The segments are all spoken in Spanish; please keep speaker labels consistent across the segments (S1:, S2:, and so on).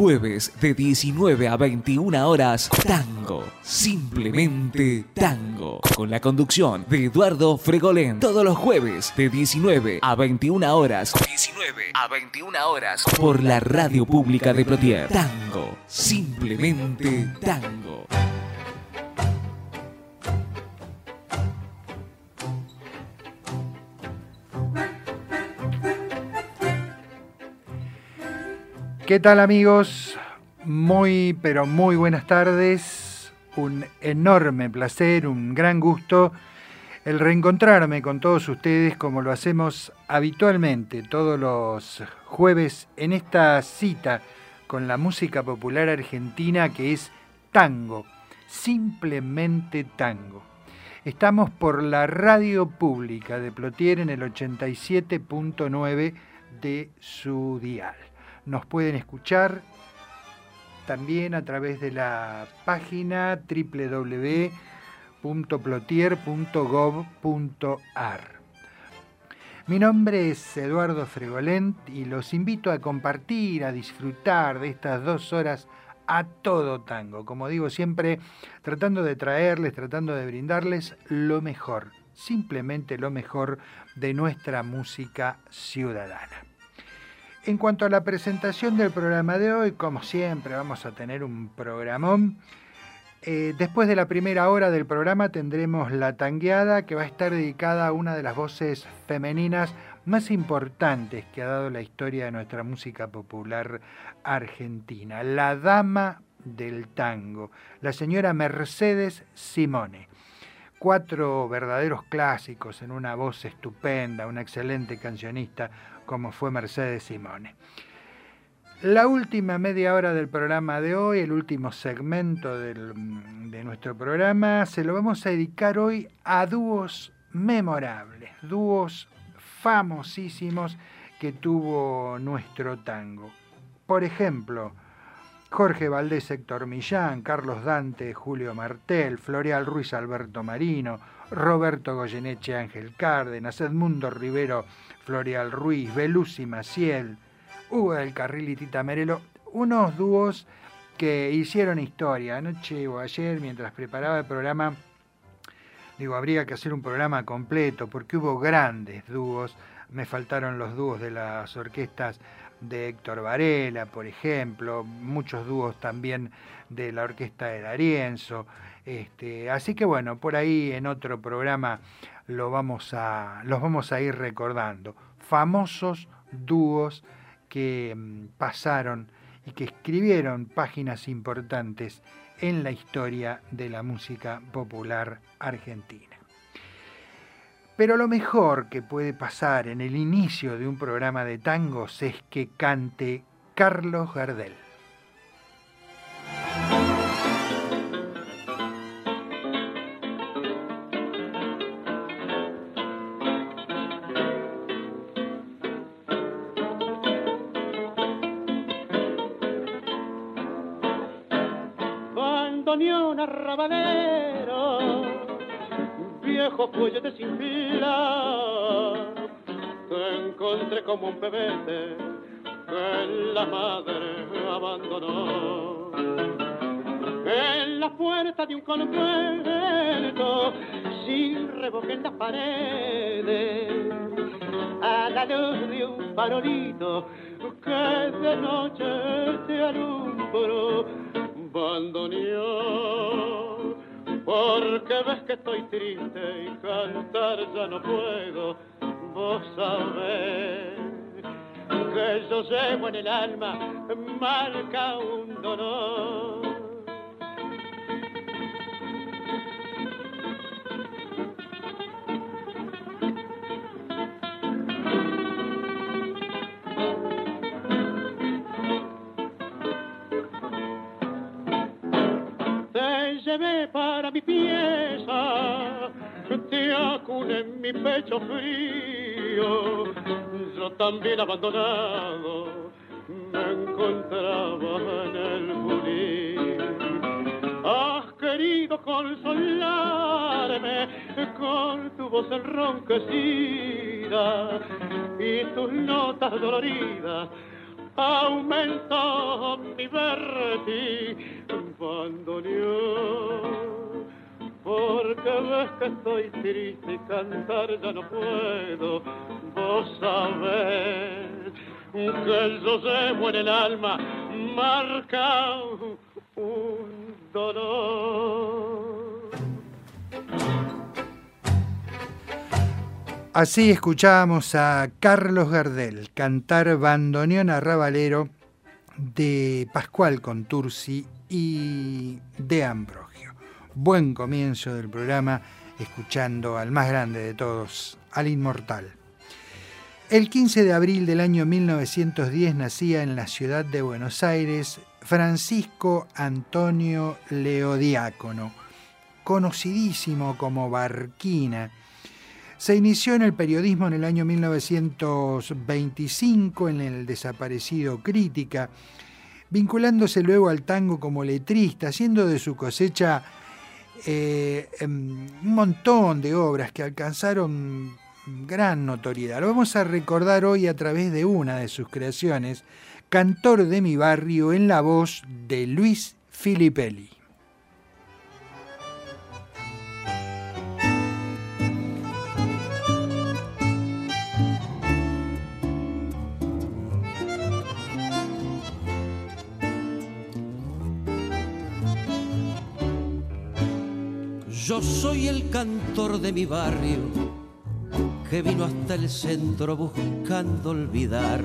S1: Jueves de 19 a 21 horas, tango. Simplemente tango. Con la conducción de Eduardo Fregolén. Todos los jueves de 19 a 21 horas. 19 a 21 horas. Por la radio pública de Plotier. Tango. Simplemente tango.
S2: ¿Qué tal amigos? Muy, pero muy buenas tardes. Un enorme placer, un gran gusto el reencontrarme con todos ustedes como lo hacemos habitualmente todos los jueves en esta cita con la música popular argentina que es tango, simplemente tango. Estamos por la radio pública de Plotier en el 87.9 de su dial. Nos pueden escuchar también a través de la página www.plotier.gov.ar. Mi nombre es Eduardo Fregolent y los invito a compartir, a disfrutar de estas dos horas a todo tango. Como digo siempre, tratando de traerles, tratando de brindarles lo mejor, simplemente lo mejor de nuestra música ciudadana. En cuanto a la presentación del programa de hoy, como siempre vamos a tener un programón. Eh, después de la primera hora del programa tendremos la tangueada que va a estar dedicada a una de las voces femeninas más importantes que ha dado la historia de nuestra música popular argentina, la dama del tango, la señora Mercedes Simone. Cuatro verdaderos clásicos en una voz estupenda, una excelente cancionista, como fue Mercedes Simone. La última media hora del programa de hoy, el último segmento de nuestro programa, se lo vamos a dedicar hoy a dúos memorables, dúos famosísimos que tuvo nuestro tango. Por ejemplo, Jorge Valdés, Héctor Millán, Carlos Dante, Julio Martel, Floreal Ruiz, Alberto Marino, Roberto Goyeneche, Ángel Cárdenas, Edmundo Rivero, Florial Ruiz, Belusi Maciel, Hugo del Carril y Tita Merelo, unos dúos que hicieron historia. Anoche o ayer, mientras preparaba el programa, digo, habría que hacer un programa completo porque hubo grandes dúos. Me faltaron los dúos de las orquestas de Héctor Varela, por ejemplo, muchos dúos también de la orquesta de Darienzo. Este, así que bueno, por ahí en otro programa lo vamos a, los vamos a ir recordando. Famosos dúos que mm, pasaron y que escribieron páginas importantes en la historia de la música popular argentina. Pero lo mejor que puede pasar en el inicio de un programa de tangos es que cante Carlos Gardel.
S3: De sin fila, te encontré como un pebete que la madre abandonó. En la puerta de un convento, sin revoque en las paredes, a la luz de un farolito que de noche te alumbró, bandoneón porque ves que estoy triste y cantar ya no puedo. Vos sabés que yo llevo en el alma marca un dolor. Llevé para mi pieza, te acune en mi pecho frío yo también abandonado me encontraba en el bulín. Has querido consolarme con tu voz enronquecida y tus notas doloridas aumentó mi verte bandoneón. Porque ves que estoy triste y cantar ya no puedo. Vos sabés que yo llevo en el alma marca un dolor
S2: Así escuchábamos a Carlos Gardel cantar bandoneón arrabalero de Pascual Contursi y de Ambrogio. Buen comienzo del programa escuchando al más grande de todos, al inmortal. El 15 de abril del año 1910 nacía en la ciudad de Buenos Aires Francisco Antonio Leodiácono, conocidísimo como Barquina se inició en el periodismo en el año 1925 en el desaparecido Crítica, vinculándose luego al tango como letrista, haciendo de su cosecha eh, em, un montón de obras que alcanzaron gran notoriedad. Lo vamos a recordar hoy a través de una de sus creaciones, Cantor de mi barrio, en la voz de Luis Filippelli.
S4: Yo soy el cantor de mi barrio que vino hasta el centro buscando olvidar.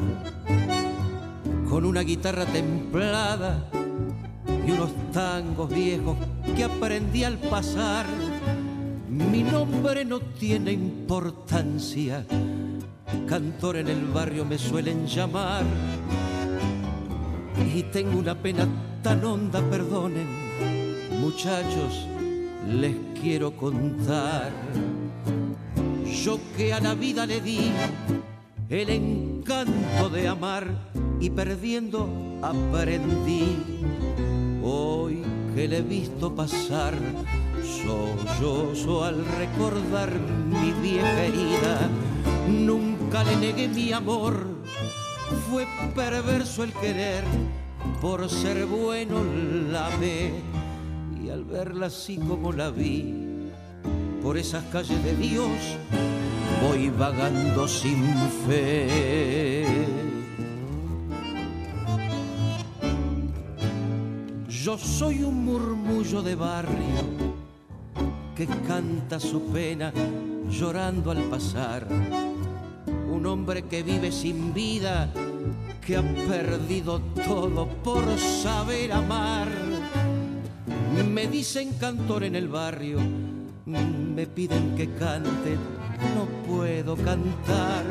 S4: Con una guitarra templada y unos tangos viejos que aprendí al pasar. Mi nombre no tiene importancia, cantor en el barrio me suelen llamar. Y tengo una pena tan honda, perdonen, muchachos les quiero contar. Yo que a la vida le di el encanto de amar y perdiendo aprendí. Hoy que le he visto pasar, sollozo al recordar mi vieja herida. Nunca le negué mi amor, fue perverso el querer, por ser bueno la ve al verla así como la vi, por esas calles de Dios voy vagando sin fe. Yo soy un murmullo de barrio que canta su pena llorando al pasar. Un hombre que vive sin vida, que ha perdido todo por saber amar me dicen cantor en el barrio, me piden que cante, no puedo cantar.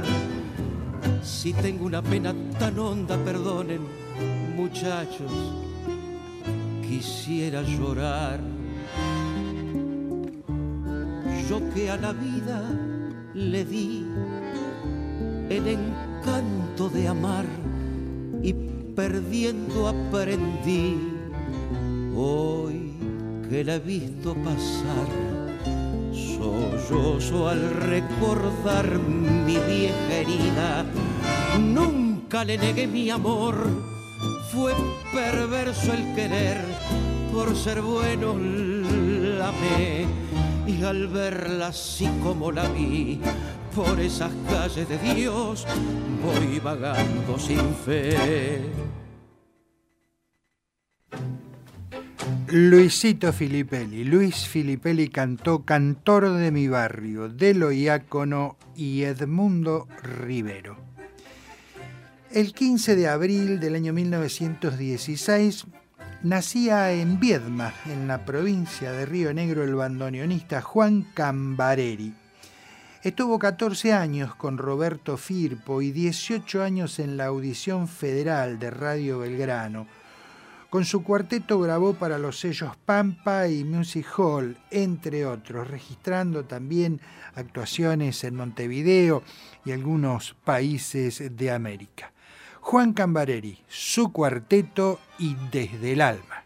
S4: Si tengo una pena tan honda, perdonen, muchachos, quisiera llorar. Yo que a la vida le di el encanto de amar y perdiendo aprendí. Hoy que la he visto pasar, sollozo al recordar mi vieja herida. Nunca le negué mi amor, fue perverso el querer, por ser bueno la amé. Y al verla así como la vi, por esas calles de Dios, voy vagando sin fe.
S2: Luisito Filipelli. Luis Filipelli cantó Cantor de mi barrio, Delo Iácono y Edmundo Rivero. El 15 de abril del año 1916 nacía en Viedma, en la provincia de Río Negro, el bandoneonista Juan Cambareri. Estuvo 14 años con Roberto Firpo y 18 años en la audición federal de Radio Belgrano Con su cuarteto grabó para los sellos Pampa y Music Hall, entre otros, registrando también actuaciones en Montevideo y algunos países de América. Juan Cambareri, su cuarteto y Desde el Alma.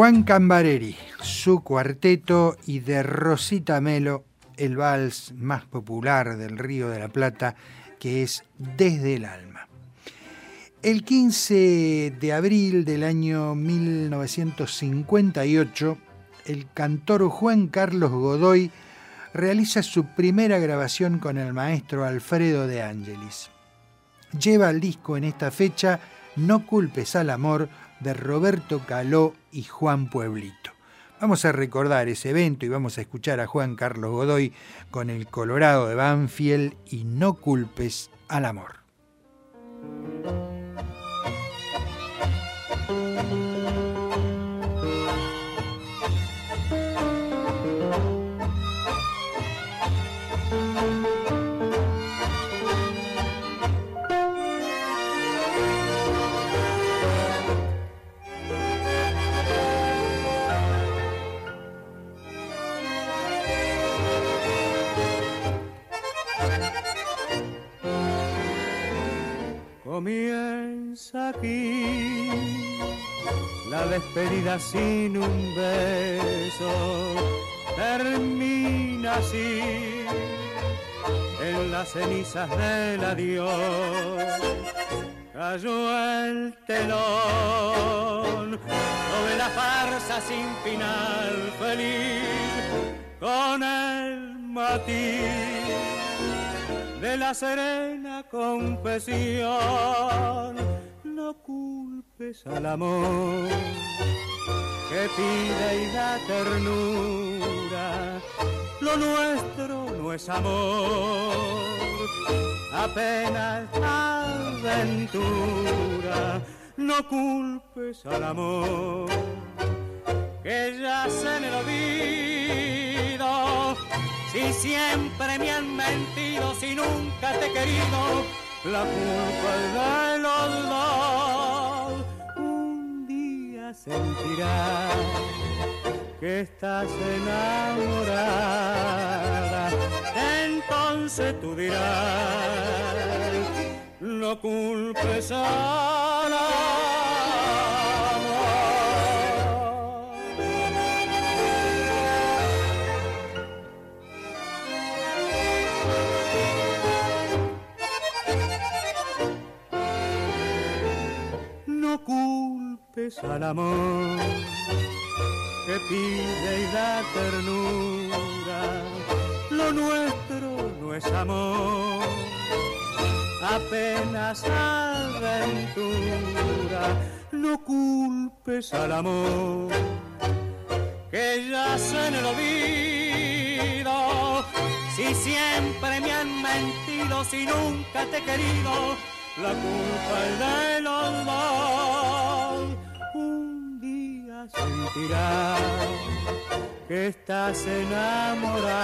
S2: Juan Cambareri, su cuarteto y de Rosita Melo, el vals más popular del Río de la Plata, que es Desde el Alma. El 15 de abril del año 1958, el cantor Juan Carlos Godoy realiza su primera grabación con el maestro Alfredo de Ángelis. Lleva el disco en esta fecha No culpes al amor de Roberto Caló y Juan Pueblito. Vamos a recordar ese evento y vamos a escuchar a Juan Carlos Godoy con el Colorado de Banfield y No culpes al amor.
S5: Comienza aquí. La despedida sin un beso termina así. En las cenizas del adiós cayó el telón. Sobre la farsa sin final feliz con el matiz de la serena confesión. No culpes al amor que pide y da ternura. Lo nuestro no es amor, apenas aventura. No culpes al amor que ya se en el olvido si siempre me han mentido, si nunca te he querido, la culpa es de los dos. Un día sentirás que estás enamorada, entonces tú dirás, no culpes al culpes al amor que pide y da ternura. Lo nuestro no es amor, apenas aventura. No culpes al amor que yace en el olvido. Si siempre me han mentido, si nunca te he querido, la culpa es de los dos. Un día sentirás que estás enamorada,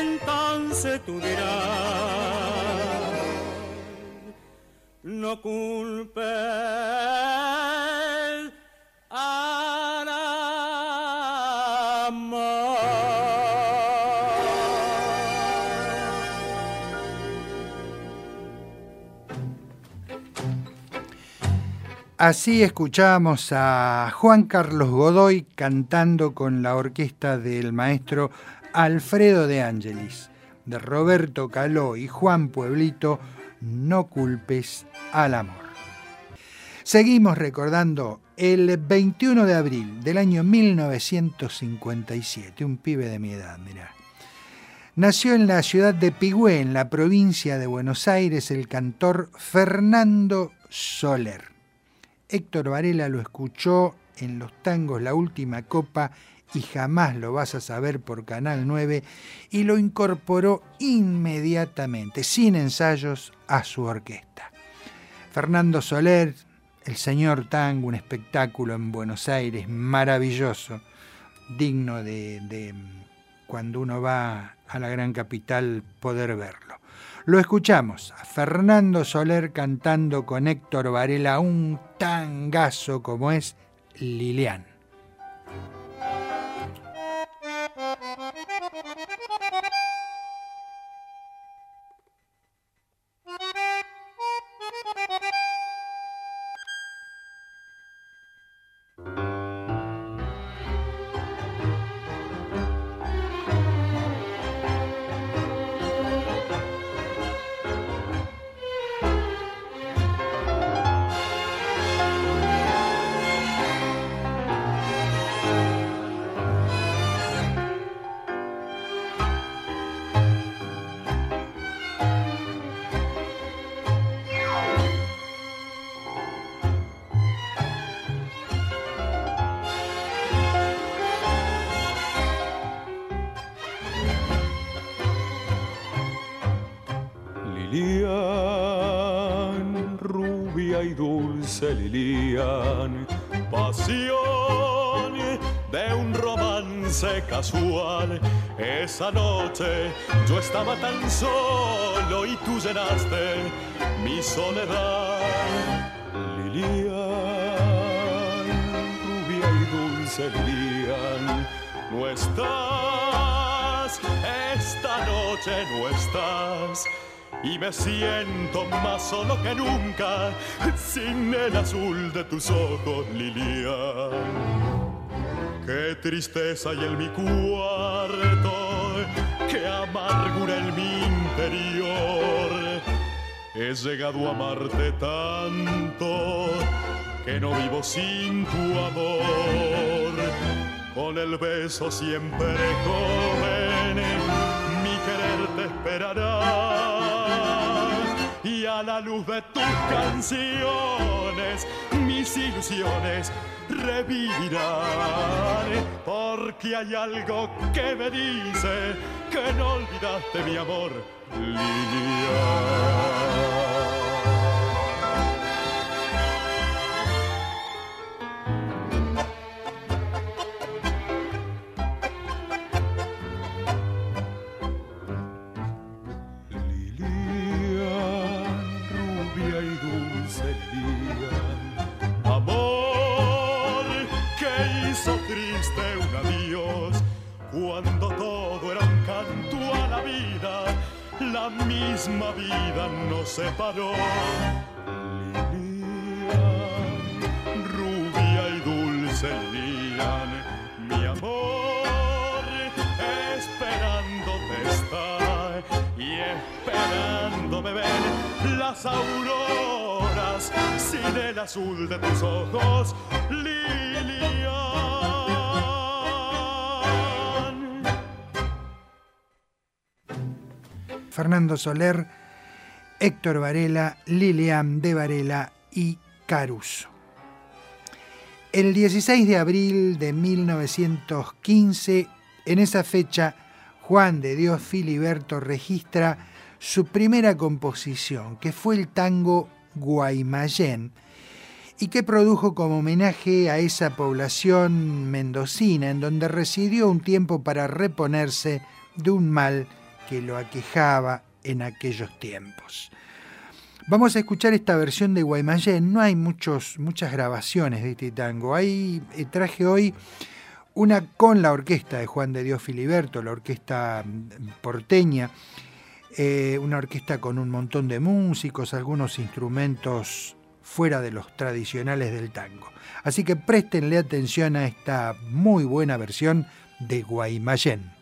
S5: entonces tú dirás, no culpes
S2: Así escuchamos a Juan Carlos Godoy cantando con la orquesta del maestro Alfredo de Ángelis, de Roberto Caló y Juan Pueblito, No culpes al amor. Seguimos recordando el 21 de abril del año 1957, un pibe de mi edad, mirá. Nació en la ciudad de Pigüé, en la provincia de Buenos Aires, el cantor Fernando Soler. Héctor Varela lo escuchó en los tangos La Última Copa y jamás lo vas a saber por Canal 9 y lo incorporó inmediatamente, sin ensayos, a su orquesta. Fernando Soler, el señor tango, un espectáculo en Buenos Aires maravilloso, digno de, de cuando uno va a la gran capital poder verlo. Lo escuchamos a Fernando Soler cantando con Héctor Varela un tangazo como es Lilian.
S6: Esa noche yo estaba tan solo y tú llenaste mi soledad. Lilian, rubia y dulce Lilian, no estás, esta noche no estás y me siento más solo que nunca sin el azul de tus ojos, Lilian. Qué tristeza hay en mi cuarto, qué amargura en mi interior. He llegado a amarte tanto que no vivo sin tu amor. Con el beso siempre joven, mi querer te esperará a la luz de tus canciones mis ilusiones revivirán. Porque hay algo que me dice que no olvidaste mi amor Lilian la misma vida nos separó. Lilian, rubia y dulce Lilian, mi amor, esperándote está y esperándome ven las auroras sin el azul de tus ojos, Lilian.
S2: Fernando Soler, Héctor Varela, Lilian de Varela y Caruso. El 16 de abril de 1915, en esa fecha, Juan de Dios Filiberto registra su primera composición, que fue el tango Guaymallén, y que produjo como homenaje a esa población mendocina en donde residió un tiempo para reponerse de un mal que lo aquejaba en aquellos tiempos. Vamos a escuchar esta versión de Guaymallén. No hay muchos, muchas grabaciones de este tango. Ahí eh, traje hoy una con la orquesta de Juan de Dios Filiberto, la orquesta mm, porteña, eh, una orquesta con un montón de músicos, algunos instrumentos fuera de los tradicionales del tango. Así que préstenle atención a esta muy buena versión de Guaymallén.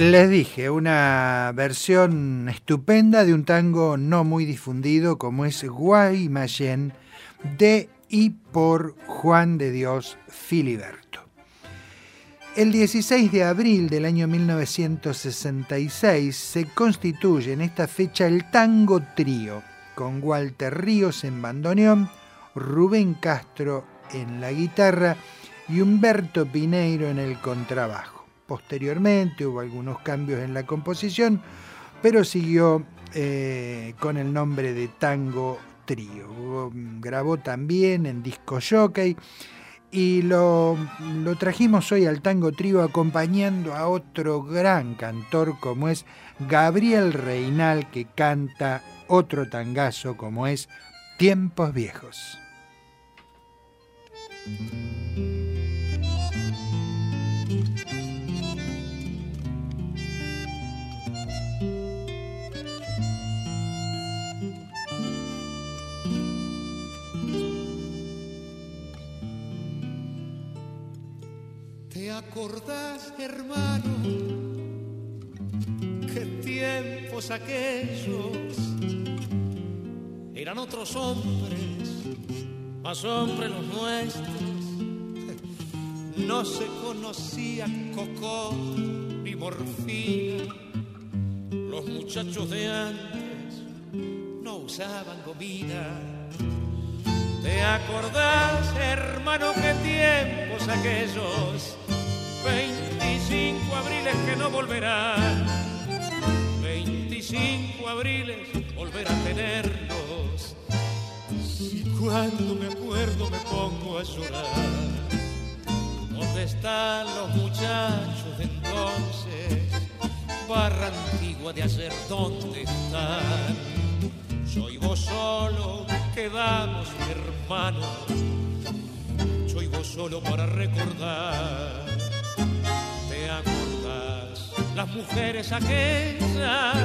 S2: Les dije, una versión estupenda de un tango no muy difundido como es Guaymallén de y por Juan de Dios Filiberto. El 16 de abril del año 1966 se constituye en esta fecha el Tango Trío, con Walter Ríos en bandoneón, Rubén Castro en la guitarra y Humberto Pineiro en el contrabajo. Posteriormente hubo algunos cambios en la composición, pero siguió eh, con el nombre de Tango Trío. Grabó también en disco jockey Y lo, lo trajimos hoy al tango trío acompañando a otro gran cantor como es Gabriel Reinal que canta otro tangazo como es Tiempos Viejos.
S4: ¿Te acordás, hermano? Qué tiempos aquellos eran otros hombres, más hombres los nuestros. No se conocía coco ni morfina. Los muchachos de antes no usaban gomina. ¿Te acordás, hermano, qué tiempos aquellos? 25 abriles que no volverán. 25 abriles volver a tenerlos. Si cuando me acuerdo me pongo a llorar. ¿Dónde están los muchachos de entonces? Barra antigua de ayer, ¿dónde están? Soy vos solo, quedamos mi hermano. Soy vos solo para recordar. Las mujeres aquellas,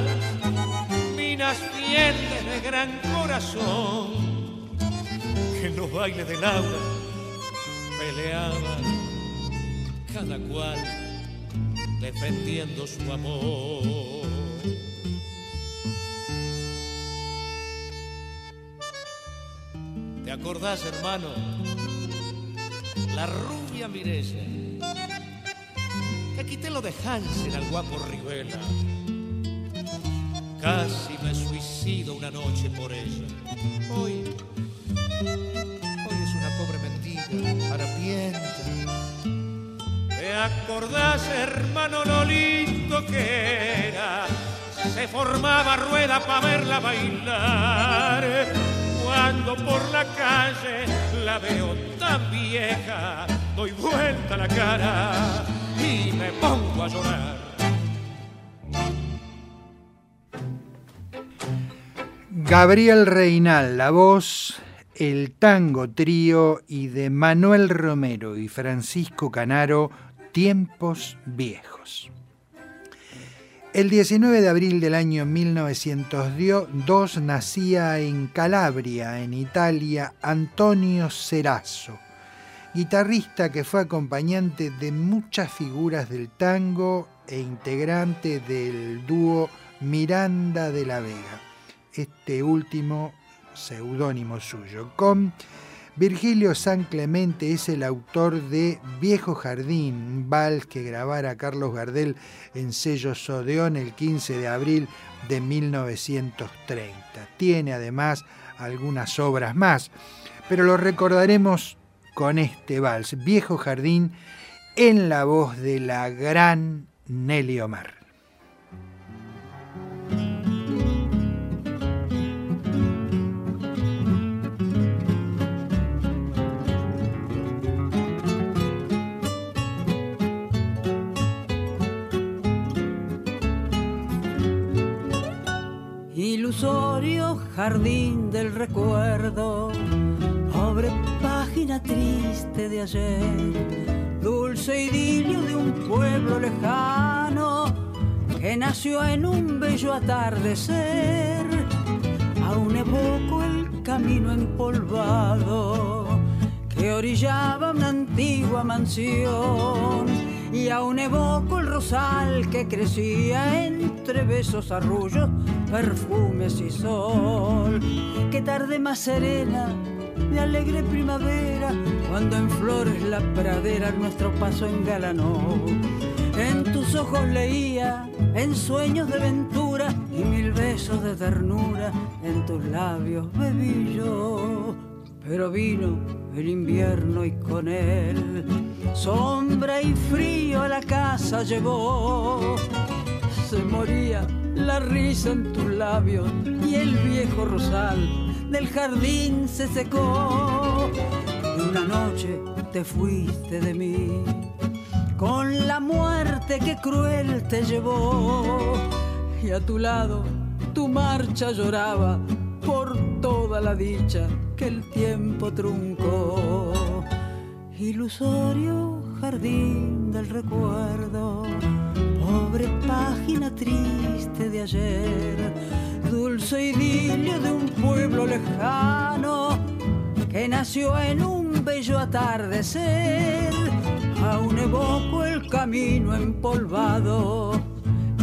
S4: minas fieles de gran corazón, que en los bailes de Laura peleaban, cada cual defendiendo su amor. ¿Te acordás, hermano? La rubia Mirella. Que quité lo de Hansen al guapo Rivela. Casi me suicido una noche por ella. Hoy, hoy es una pobre mendiga, harapienta. ¿Te acordás, hermano, lo lindo que era? Se formaba rueda para verla bailar cuando por la calle la veo tan vieja, doy vuelta la cara y me pongo a llorar.
S2: Gabriel Reinal, la voz, el tango trío y de Manuel Romero y Francisco Canaro, Tiempos Viejos. El 19 de abril del año 1902 nacía en Calabria, en Italia, Antonio Cerazo, guitarrista que fue acompañante de muchas figuras del tango e integrante del dúo Miranda de la Vega, este último seudónimo suyo, con Virgilio San Clemente es el autor de Viejo Jardín, un vals que grabara Carlos Gardel en sello Sodeón el 15 de abril de 1930. Tiene además algunas obras más, pero lo recordaremos con este vals, Viejo Jardín, en la voz de la gran Nelly Omar.
S7: ilusorio jardín del recuerdo, pobre triste de ayer, dulce idilio de un pueblo lejano que nació en un bello atardecer. Aún evoco el camino empolvado que orillaba una antigua mansión y aún evoco el rosal que crecía entre besos, arrullos, perfumes y sol. Qué tarde más serena, de alegre primavera, cuando en flores la pradera nuestro paso engalanó. En tus ojos leía, en sueños de ventura y mil besos de ternura, en tus labios bebí yo. Pero vino el invierno y con él sombra y frío a la casa llevó. Se moría la risa en tus labios y el viejo rosal del jardín se secó. Una noche te fuiste de mí, con la muerte que cruel te llevó, y a tu lado tu marcha lloraba por toda la dicha que el tiempo truncó. Ilusorio jardín del recuerdo, pobre página triste de ayer, dulce idilio de un pueblo lejano que nació en un bello atardecer. Aún evoco el camino empolvado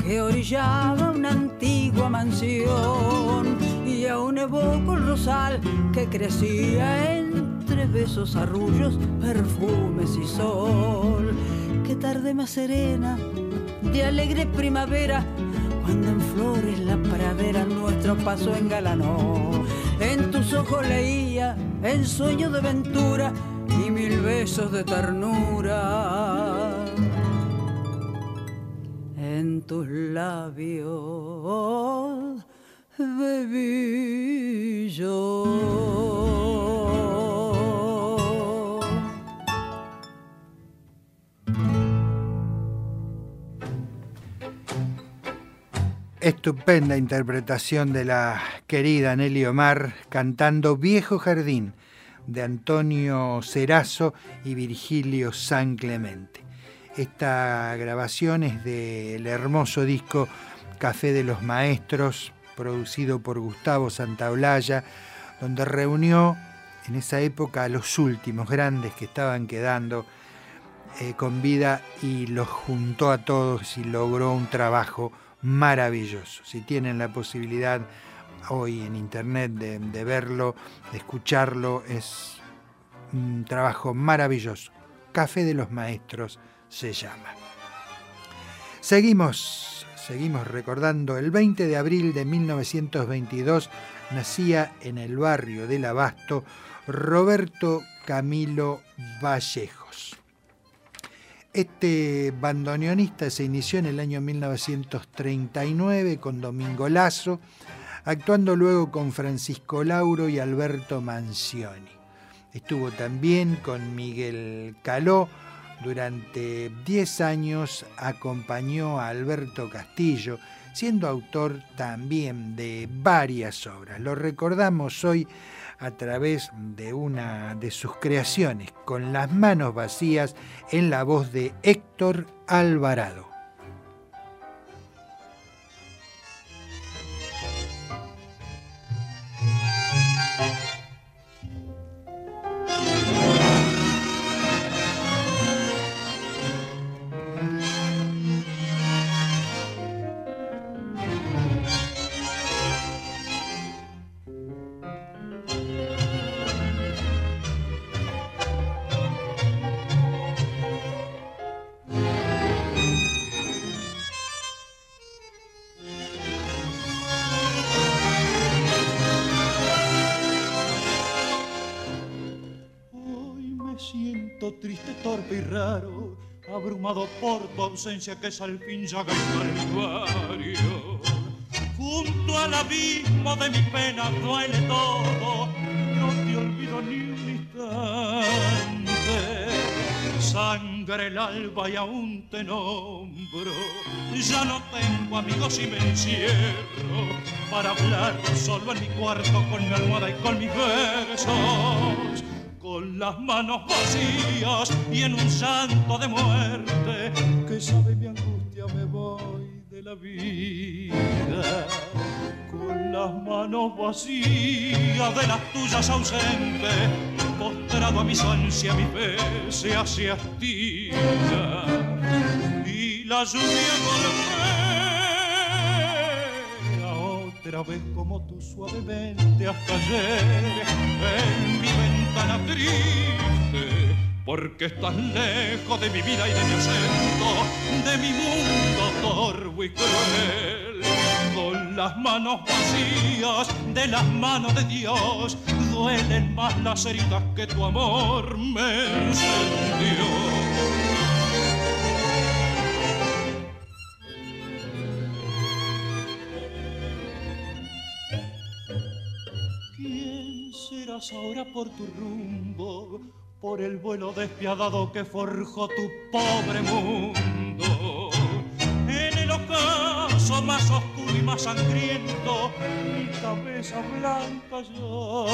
S7: que orillaba una antigua mansión y aún evoco el rosal que crecía entre besos, arrullos, perfumes y sol. Qué tarde más serena, de alegre primavera, cuando en flores la pradera nuestro paso engalanó. En tus ojos leía en sueño de ventura y mil besos de ternura. En tus labios bebí yo.
S2: Estupenda interpretación de la querida Nelly Omar cantando Viejo Jardín de Antonio Cerazo y Virgilio San Clemente. Esta grabación es del hermoso disco Café de los Maestros, producido por Gustavo Santaolalla, donde reunió en esa época a los últimos grandes que estaban quedando eh, con vida y los juntó a todos y logró un trabajo maravilloso. Si tienen la posibilidad hoy en internet de, verlo, de escucharlo, es un trabajo maravilloso. Café de los Maestros se llama. Seguimos, seguimos recordando, el 20 de abril de 1922 nacía en el barrio del Abasto Roberto Camilo Vallejos. Este bandoneonista se inició en el año 1939 con Domingo Lazo, actuando luego con Francisco Lauro y Alberto Mancioni. Estuvo también con Miguel Caló, durante 10 años acompañó a Alberto Castillo, siendo autor también de varias obras. Lo recordamos hoy a través de una de sus creaciones, con las manos vacías, en la voz de Héctor Alvarado.
S8: Tu ausencia que es al fin llaga y calvario. Junto al abismo de mi pena duele todo, no te olvido ni un instante. Sangre el alba y aún te nombro, ya no tengo amigos y me encierro para hablar solo en mi cuarto con mi almohada y con mis versos con las manos vacías y en un santo de muerte que sabe mi angustia me voy de la vida. Con las manos vacías de las tuyas ausentes postrado a mis ansias mi fe se hace astilla. Y la lluvia golpea otra vez como tú suavemente hasta ayer en mi ventana triste, porque estás lejos de mi vida y de mi acento, de mi mundo torvo y cruel. Con las manos vacías de las manos de Dios, duelen más las heridas que tu amor me encendió. ahora por tu rumbo, por el vuelo despiadado que forjó tu pobre mundo. En el ocaso más oscuro y más sangriento, mi cabeza blanca llora.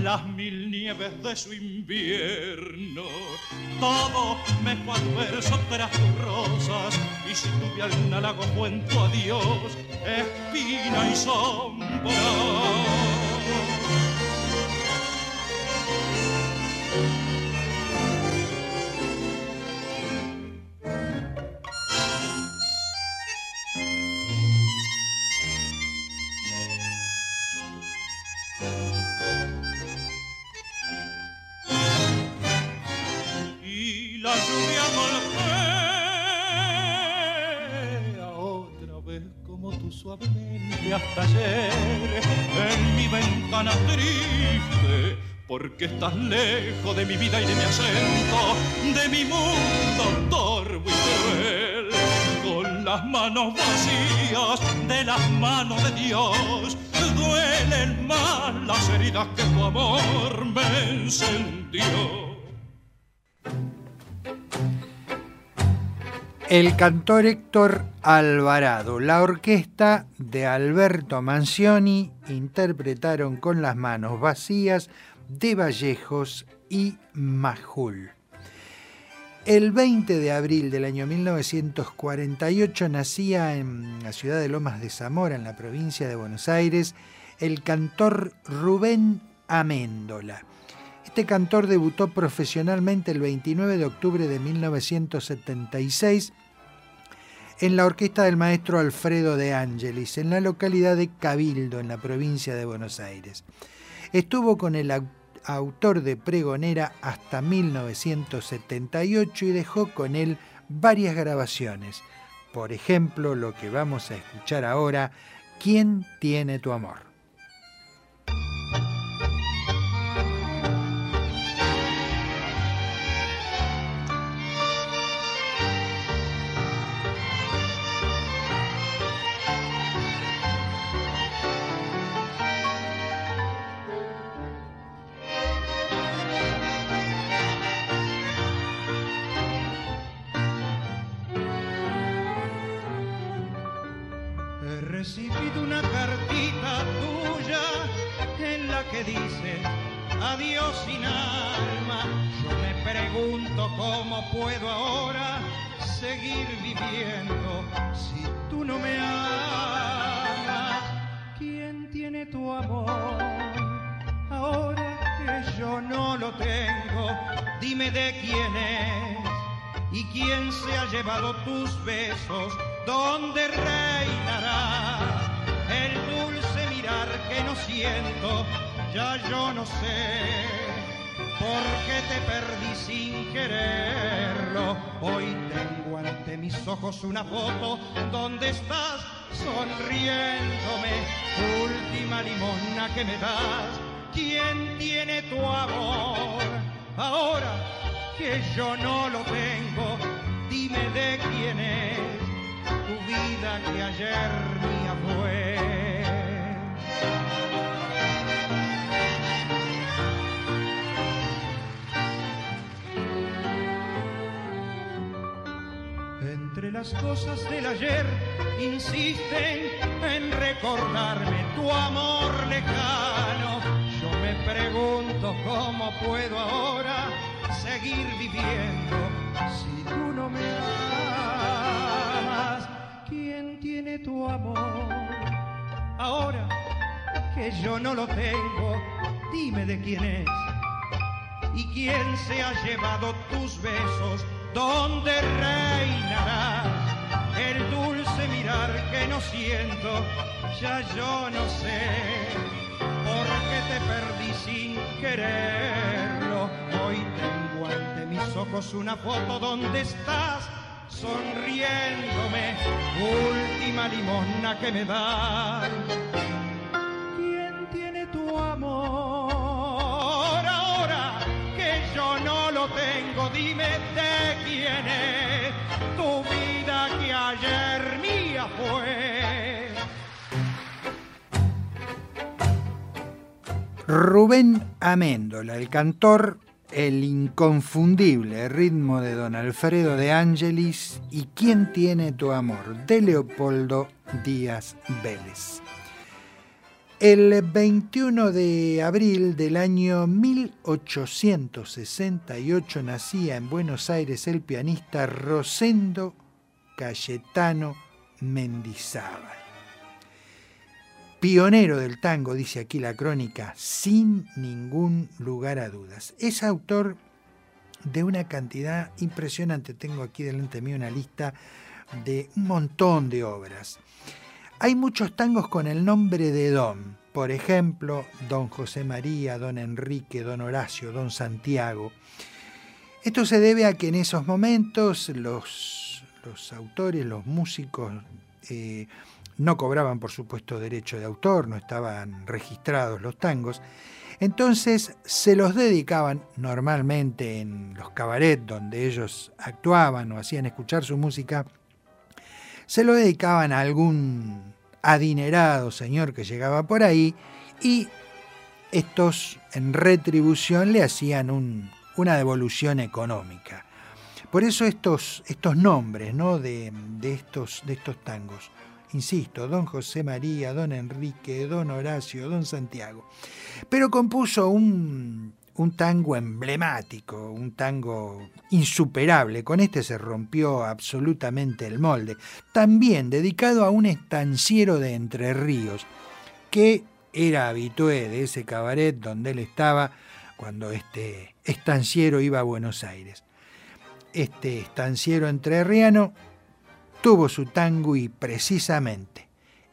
S8: Las mil nieves de su invierno, todo me fue adverso tras tus rosas. Y si tuve algún halago, cuento adiós, espina y sombra. Porque estás lejos de mi vida y de mi acento, de mi mundo torvo y cruel, con las manos vacías de las manos de Dios, duelen más las heridas que tu amor me encendió.
S2: El cantor Héctor Alvarado, la orquesta de Alberto Mancioni interpretaron con las manos vacías de Vallejos y Majul. El 20 de abril del año 1948 nacía en la ciudad de Lomas de Zamora, en la provincia de Buenos Aires, el cantor Rubén Améndola. Este cantor debutó profesionalmente el 29 de octubre de 1976 en la orquesta del maestro Alfredo de Ángelis, en la localidad de Cabildo, en la provincia de Buenos Aires. Estuvo con el autor de Pregonera hasta 1978 y dejó con él varias grabaciones. Por ejemplo, lo que vamos a escuchar ahora, ¿Quién tiene tu amor?
S9: Que dice adiós sin alma. Yo me pregunto cómo puedo ahora seguir viviendo si tú no me amas. ¿Quién tiene tu amor? Ahora que yo no lo tengo, dime de quién es y quién se ha llevado tus besos, dónde reinará el dulce mirar que no siento, ya yo no sé. por qué te perdí sin quererlo. Hoy tengo ante mis ojos una foto donde estás sonriéndome, última limosna que me das. ¿Quién tiene tu amor? Ahora que yo no lo tengo, dime de quién es tu vida que ayer mía fue. Entre las cosas del ayer insisten en recordarme tu amor lejano. Yo me pregunto cómo puedo ahora seguir viviendo si tú no me amas. ¿Quién tiene tu amor? Ahora que yo no lo tengo, dime de quién es. ¿Y quién se ha llevado tus besos? ¿Dónde reinará el dulce mirar que no siento? Ya yo no sé por qué te perdí sin quererlo. Hoy tengo ante mis ojos una foto donde estás sonriéndome, última limosna que me das. Tengo? Dime de quién es tu vida que ayer mía fue.
S2: Rubén Améndola, el cantor, el inconfundible ritmo de don Alfredo de Ángelis y ¿Quién tiene tu amor? de Leopoldo Díaz Vélez. El 21 de abril del año 1868 nacía en Buenos Aires el pianista Rosendo Cayetano Mendizábal. Pionero del tango, dice aquí la crónica, sin ningún lugar a dudas. Es autor de una cantidad impresionante. Tengo aquí delante mío una lista de un montón de obras. Hay muchos tangos con el nombre de Don, por ejemplo, Don José María, Don Enrique, Don Horacio, Don Santiago. Esto se debe a que en esos momentos los, autores, los músicos, eh, no cobraban, por supuesto, derecho de autor, no estaban registrados los tangos. Entonces se los dedicaban normalmente en los cabarets donde ellos actuaban o hacían escuchar su música se lo dedicaban a algún adinerado señor que llegaba por ahí y estos en retribución le hacían una devolución económica. Por eso estos, estos nombres ¿no? de, estos, de estos tangos. Insisto, don José María, don Enrique, don Horacio, don Santiago. Pero compuso un, un tango emblemático, un tango insuperable. Con este se rompió absolutamente el molde. También dedicado a un estanciero de Entre Ríos, que era habitué de ese cabaret donde él estaba cuando este estanciero iba a Buenos Aires. Este estanciero entrerriano tuvo su tango y precisamente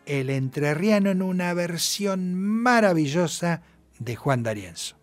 S2: el entrerriano en una versión maravillosa de Juan D'Arienzo.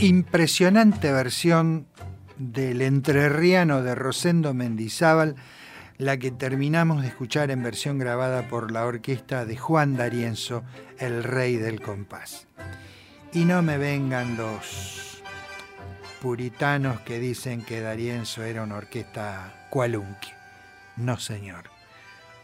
S2: impresionante versión del entrerriano de Rosendo Mendizábal, la que terminamos de escuchar en versión grabada por la orquesta de Juan D'Arienzo, el rey del compás. Y no me vengan los puritanos que dicen que Darienzo era una orquesta cualunque. No, señor.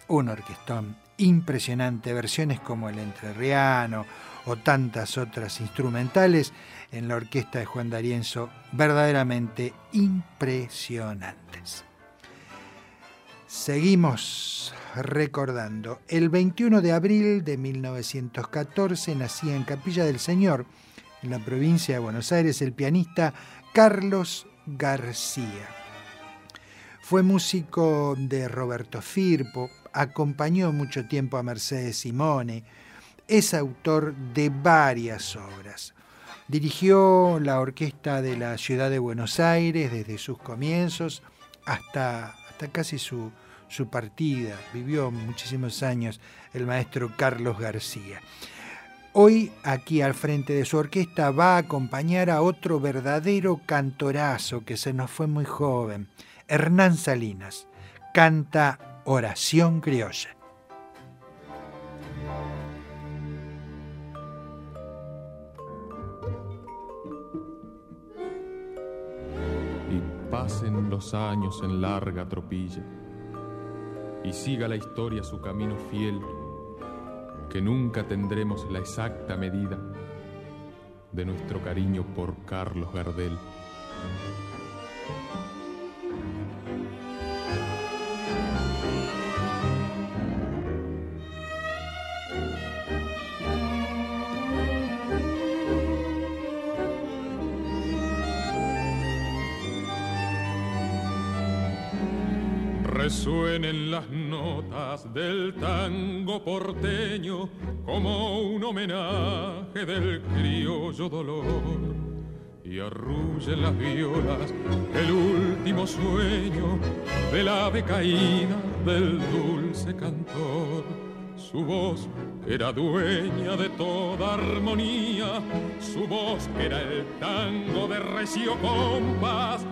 S2: Un orquestón impresionante, versiones como el Entrerriano o tantas otras instrumentales en la orquesta de Juan D'Arienzo, verdaderamente impresionantes. Seguimos recordando. El 21 de abril de 1914 nacía en Capilla del Señor, en la provincia de Buenos Aires, el pianista Carlos García. Fue músico de Roberto Firpo, acompañó mucho tiempo a Mercedes Simone, es autor de varias obras. Dirigió la orquesta de la ciudad de Buenos Aires desde sus comienzos hasta, hasta casi su, su partida. Vivió muchísimos años el maestro Carlos García. Hoy aquí al frente de su orquesta va a acompañar a otro verdadero cantorazo que se nos fue muy joven, Hernán Salinas. Canta Oración Criolla.
S6: Y pasen los años en larga tropilla y siga la historia su camino fiel, que nunca tendremos la exacta medida de nuestro cariño por Carlos Gardel. Del tango porteño como un homenaje del criollo dolor y arrullen las violas el último sueño de la caída del dulce cantor. Su voz era dueña de toda armonía, su voz era el tango de recio compás,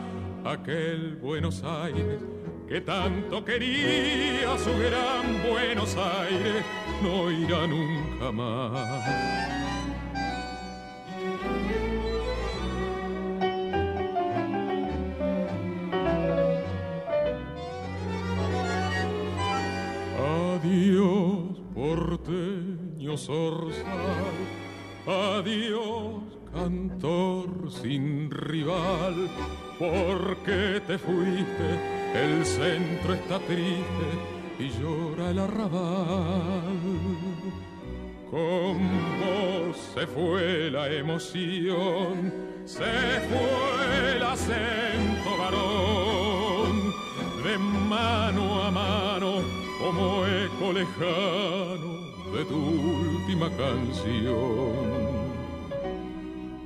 S6: aquel Buenos Aires que tanto quería su gran Buenos Aires, no irá nunca más. Adiós, porteño zorzal, adiós, cantor sin rival, porque te fuiste el centro está triste y llora el arrabal. Con vos se fue la emoción, se fue el acento varón, de mano a mano como eco lejano de tu última canción.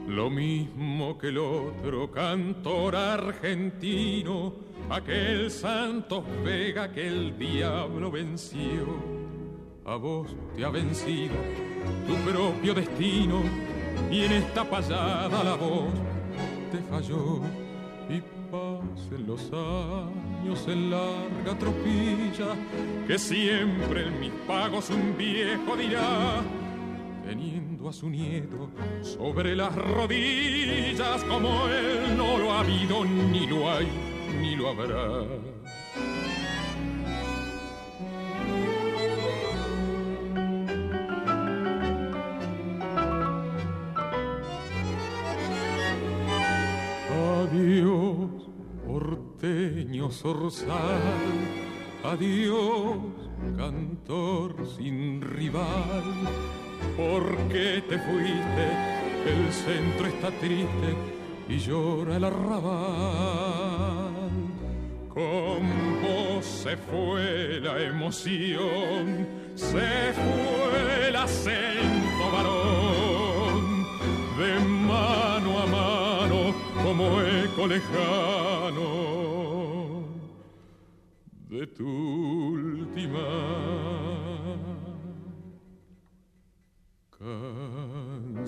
S6: Lo mismo que el otro cantor argentino, aquel Santos Vega que el diablo venció. A vos te ha vencido tu propio destino y en esta payada la voz te falló. Y pasen los años en larga tropilla, que siempre en mis pagos un viejo dirá, teniendo a su nieto sobre las rodillas, como él no lo ha habido ni lo hay ni lo habrá. Adiós, porteño zorzal, adiós, cantor sin rival, porque te fuiste, el centro está triste y llora el arrabal. Con se fue la emoción, se fue el acento varón, de mano a mano como eco lejano de tu última canción.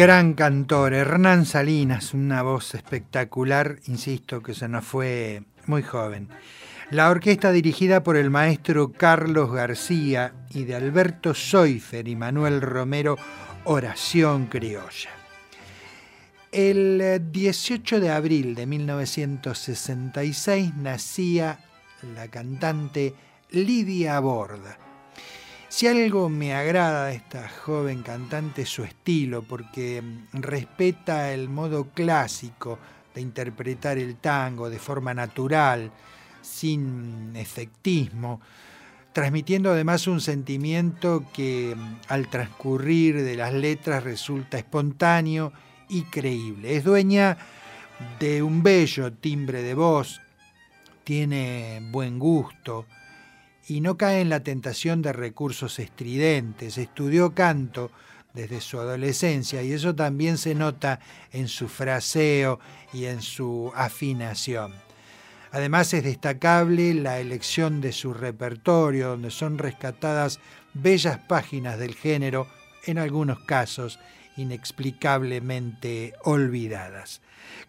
S2: Gran cantor, Hernán Salinas, una voz espectacular, insisto que se nos fue muy joven. La orquesta dirigida por el maestro Carlos García y de Alberto Soifer y Manuel Romero, Oración Criolla. El 18 de abril de 1966 nacía la cantante Lidia Borda si algo me agrada de esta joven cantante es su estilo, porque mm, respeta el modo clásico de interpretar el tango de forma natural, sin efectismo, transmitiendo además un sentimiento que mm, al transcurrir de las letras resulta espontáneo y creíble. Es dueña de un bello timbre de voz, tiene buen gusto, y no cae en la tentación de recursos estridentes. Estudió canto desde su adolescencia y eso también se nota en su fraseo y en su afinación. Además es destacable la elección de su repertorio, donde son rescatadas bellas páginas del género, en algunos casos inexplicablemente olvidadas.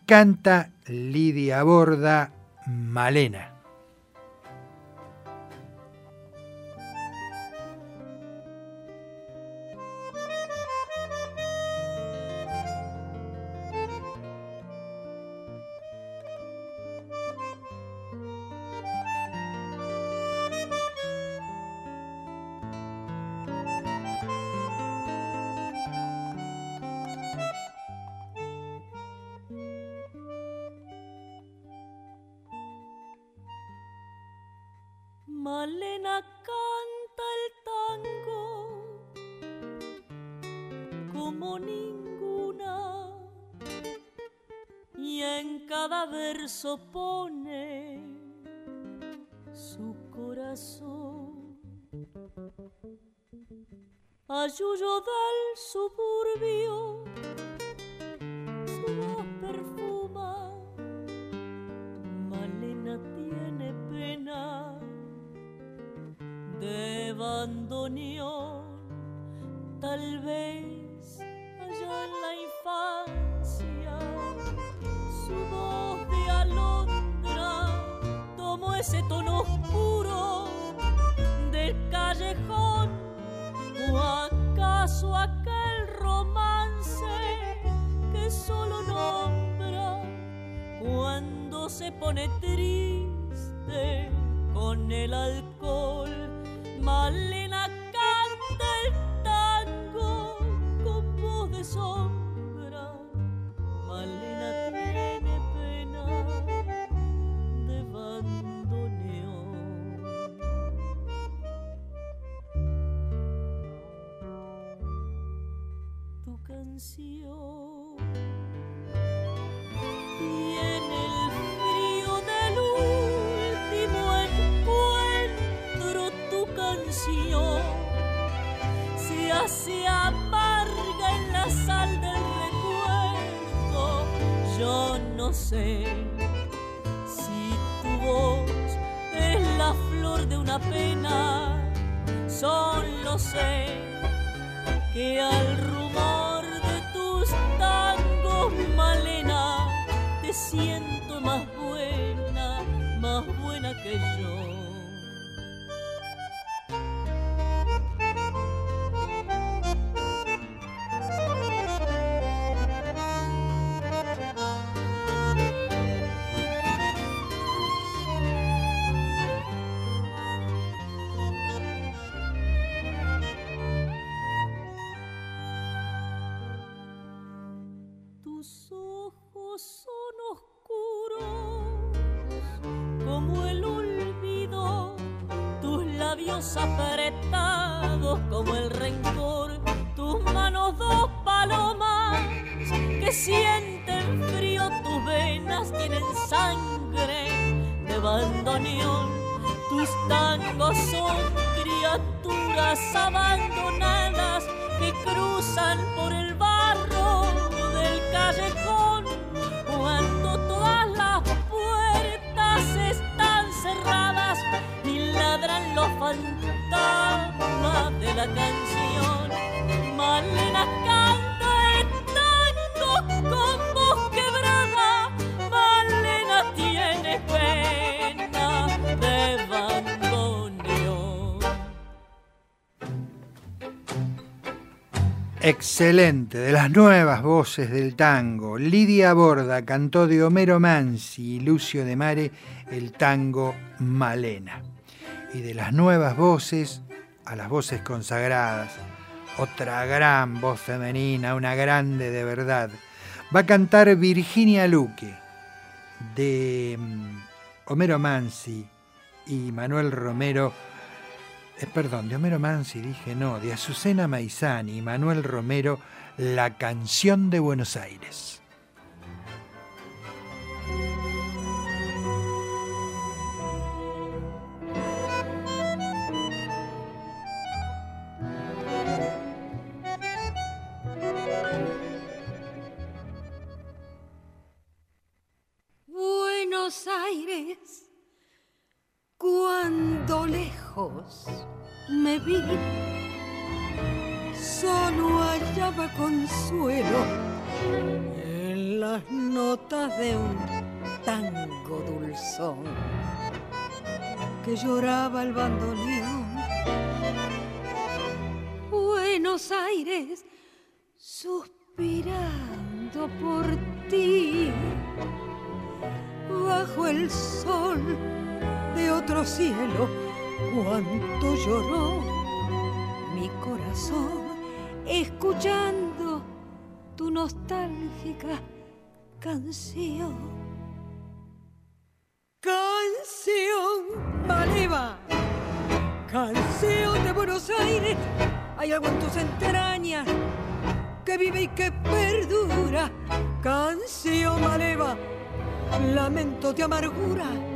S2: Canta Lidia Borda Malena.
S10: Ayuyo del suburbio, su voz perfuma. Malena tiene pena de bandoneón, tal vez allá en la infancia su voz ese tono oscuro callejón o acaso aquel romance que solo nombra cuando se pone triste con el alcohol. Malena canción. Tiene el frío del último encuentro, tu canción se hace amarga en la sal del recuerdo. Yo no sé si tu voz es la flor de una pena, solo sé que al rumor te siento más buena, más buena que yo.
S2: Excelente, de las nuevas voces del tango. Lidia Borda cantó de Homero Mansi y Lucio de Mare el tango Malena. Y de las nuevas voces a las voces consagradas, otra gran voz femenina, una grande de verdad. Va a cantar Virginia Luque de mm, Homero Mansi y Manuel Romero eh, perdón, de Homero Mansi dije no, de Azucena Maizani y Manuel Romero, La canción de Buenos Aires.
S11: Buenos Aires, cuando lejos me vi, solo hallaba consuelo en las notas de un tango dulzón que lloraba el bandoneón. Buenos Aires, suspirando por ti, bajo el sol de otro cielo cuánto lloró mi corazón escuchando tu nostálgica canción. Canción maleva, canción de Buenos Aires, hay algo en tus entrañas que vive y que perdura. Canción maleva, lamento de amargura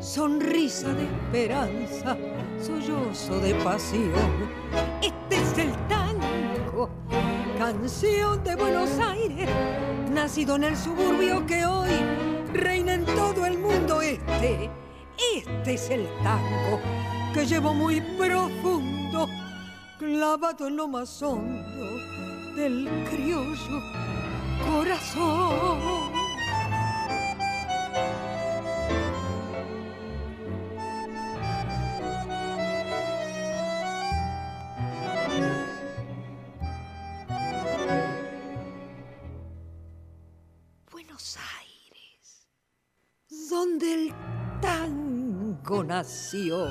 S11: sonrisa de esperanza, sollozo de pasión. Este es el tango, canción de Buenos Aires, nacido en el suburbio que hoy reina en todo el mundo este. Este es el tango que llevo muy profundo, clavado en lo más hondo del criollo corazón. Nació.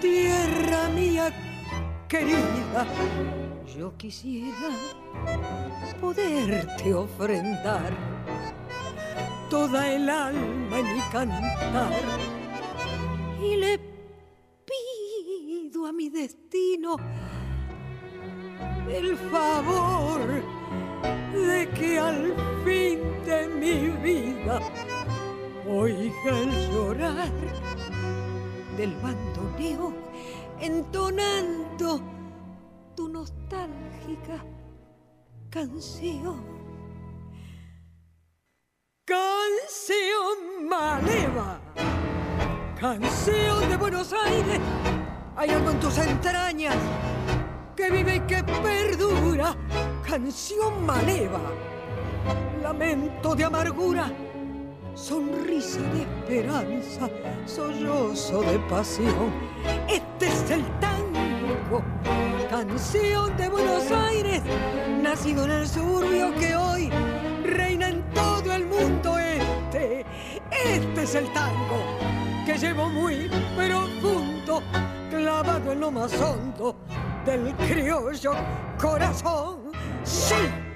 S11: Tierra mía querida, yo quisiera poderte ofrendar toda el alma en mi cantar y le pido a mi destino el favor de que al fin de mi vida oiga el llorar del bandoneo entonando tu nostálgica canción. Canción maleva, canción de Buenos Aires, hay algo en tus entrañas que vive y que perdura, canción maleva, lamento de amargura, sonrisa de esperanza, sollozo de pasión. Este es el tango, canción de Buenos Aires, nacido en el suburbio que hoy reina en todo el mundo este. Este es el tango que llevo muy profundo, clavado en lo más hondo del criollo corazón. Sí.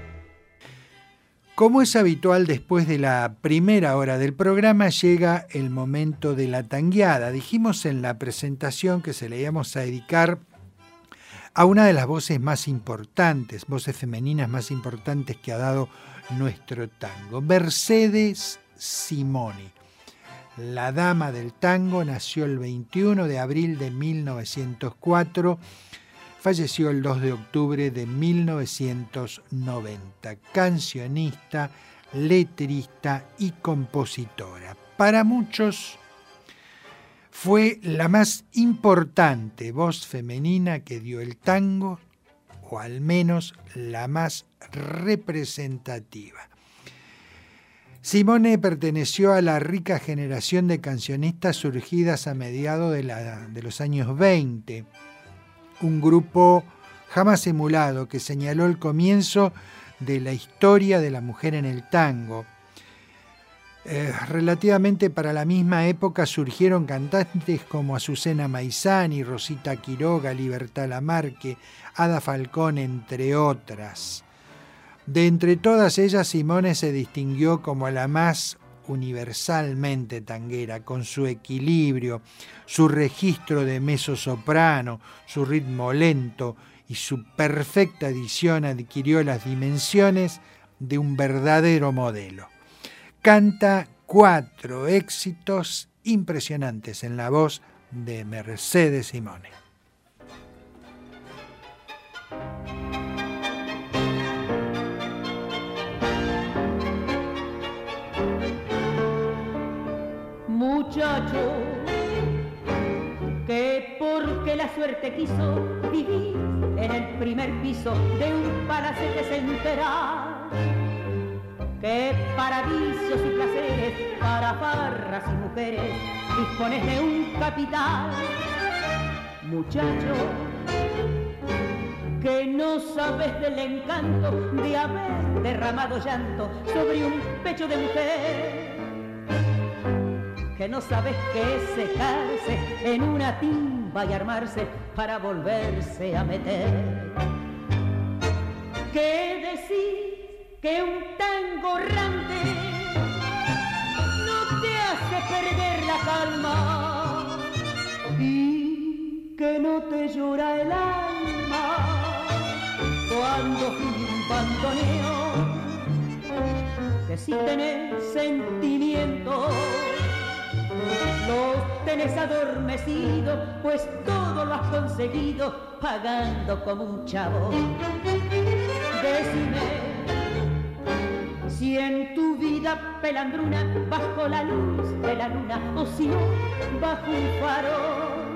S2: Como es habitual después de la primera hora del programa, llega el momento de la tangueada. Dijimos en la presentación que se le íbamos a dedicar a una de las voces más importantes, voces femeninas más importantes que ha dado nuestro tango, Mercedes Simoni. La dama del tango nació el 21 de abril de 1904 falleció el 2 de octubre de 1990, cancionista, letrista y compositora. Para muchos fue la más importante voz femenina que dio el tango, o al menos la más representativa. Simone perteneció a la rica generación de cancionistas surgidas a mediados de, de los años 20 un grupo jamás emulado, que señaló el comienzo de la historia de la mujer en el tango. Eh, relativamente para la misma época surgieron cantantes como Azucena Maizani, Rosita Quiroga, Libertad Lamarque, Ada Falcón, entre otras. De entre todas ellas, Simone se distinguió como la más universalmente tanguera, con su equilibrio, su registro de meso soprano, su ritmo lento y su perfecta edición adquirió las dimensiones de un verdadero modelo. Canta cuatro éxitos impresionantes en la voz de Mercedes Simone.
S12: Muchacho que porque la suerte quiso vivir en el primer piso de un palacete central que para vicios y placeres, para farras y mujeres dispones de un capital. Muchacho que no sabes del encanto de haber derramado llanto sobre un pecho de mujer que no sabes qué es secarse en una timba y armarse para volverse a meter. ¿Qué decir que un tango rante no te hace perder la calma y que no te llora el alma cuando un bandoneo que si tenés sentimientos los tenés adormecido, pues todo lo has conseguido pagando como un chavo. Decime si en tu vida pelandruna, bajo la luz de la luna, o si no, bajo un faro,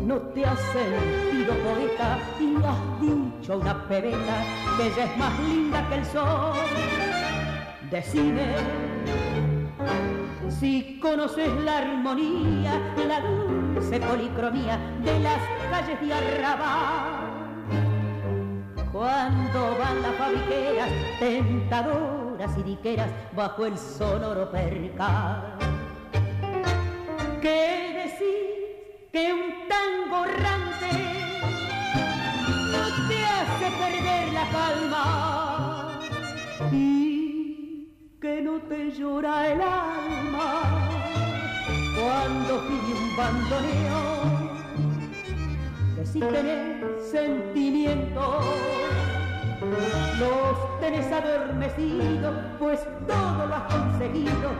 S12: no te has sentido poeta y has dicho una pebeta que ella es más linda que el sol. Decime si conoces la armonía, la dulce policromía de las calles de Arrabal. Cuando van las fabriqueras, tentadoras y diqueras bajo el sonoro percal. ¿Qué decir que un tango errante no te hace perder la calma? Que no te llora el alma cuando pide un bandoneo. Que si tenés sentimientos los tenés adormecidos pues todo lo has conseguido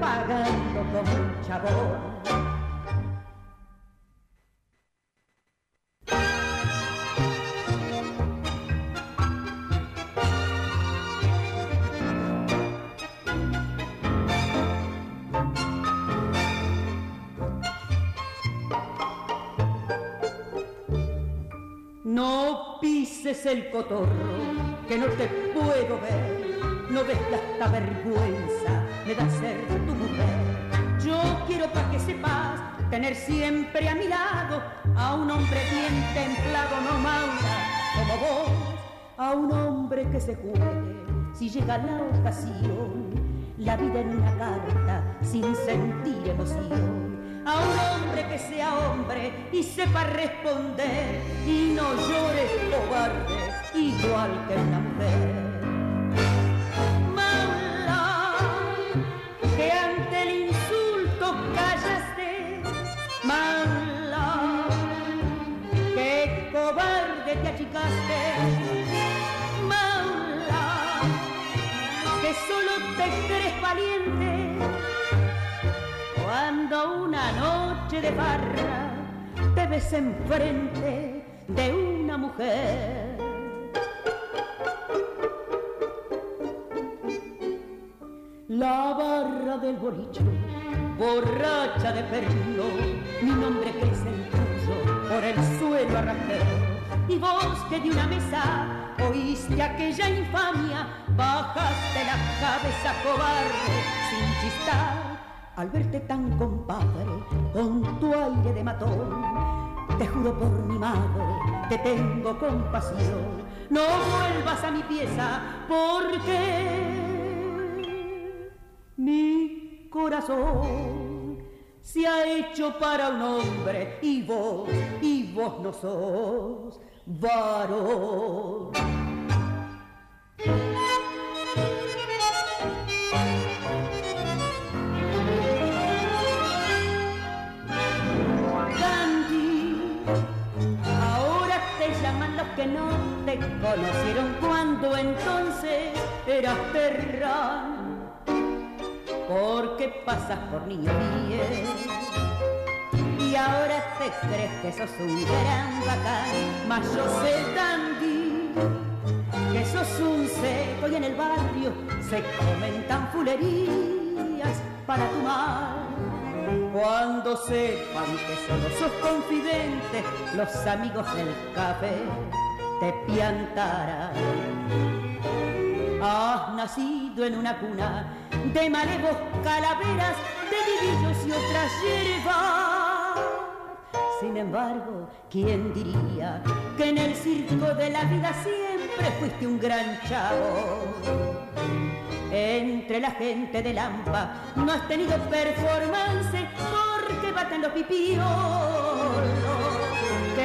S12: pagando como un chabón No pises el cotorro, que no te puedo ver. No ves que hasta vergüenza me da ser tu mujer. Yo quiero para que sepas tener siempre a mi lado a un hombre bien templado, no maula como vos, a un hombre que se juegue si llega la ocasión, la vida en una carta sin sentir emoción a un hombre que sea hombre y sepa responder y no llore cobarde igual que una mujer. Una noche de barra te ves enfrente de una mujer. La barra del boliche, borracha de perno, mi nombre crece el tuyo por el suelo arrastrero. Y vos que de una mesa oíste aquella infamia, bajaste la cabeza cobarde sin chistar al verte tan compadre, con tu aire de matón, te juro por mi madre, te tengo compasión. No vuelvas a mi pieza porque mi corazón se ha hecho para un hombre y vos, y vos no sos varón. Que no te conocieron cuando entonces eras terrano. Porque pasas por niño bien y ahora te crees que sos un gran bacán, mas yo sé dandy que sos un seco y en el barrio se comentan fulerías para tu mal. Cuando sepan que solo sos confidente, los amigos del café te piantarán. Has nacido en una cuna de malevos, calaveras, de libillos y otras hierbas. Sin embargo, ¿quién diría que en el circo de la vida siempre fuiste un gran chavo? Entre la gente de Lampa no has tenido performance porque baten los pipíos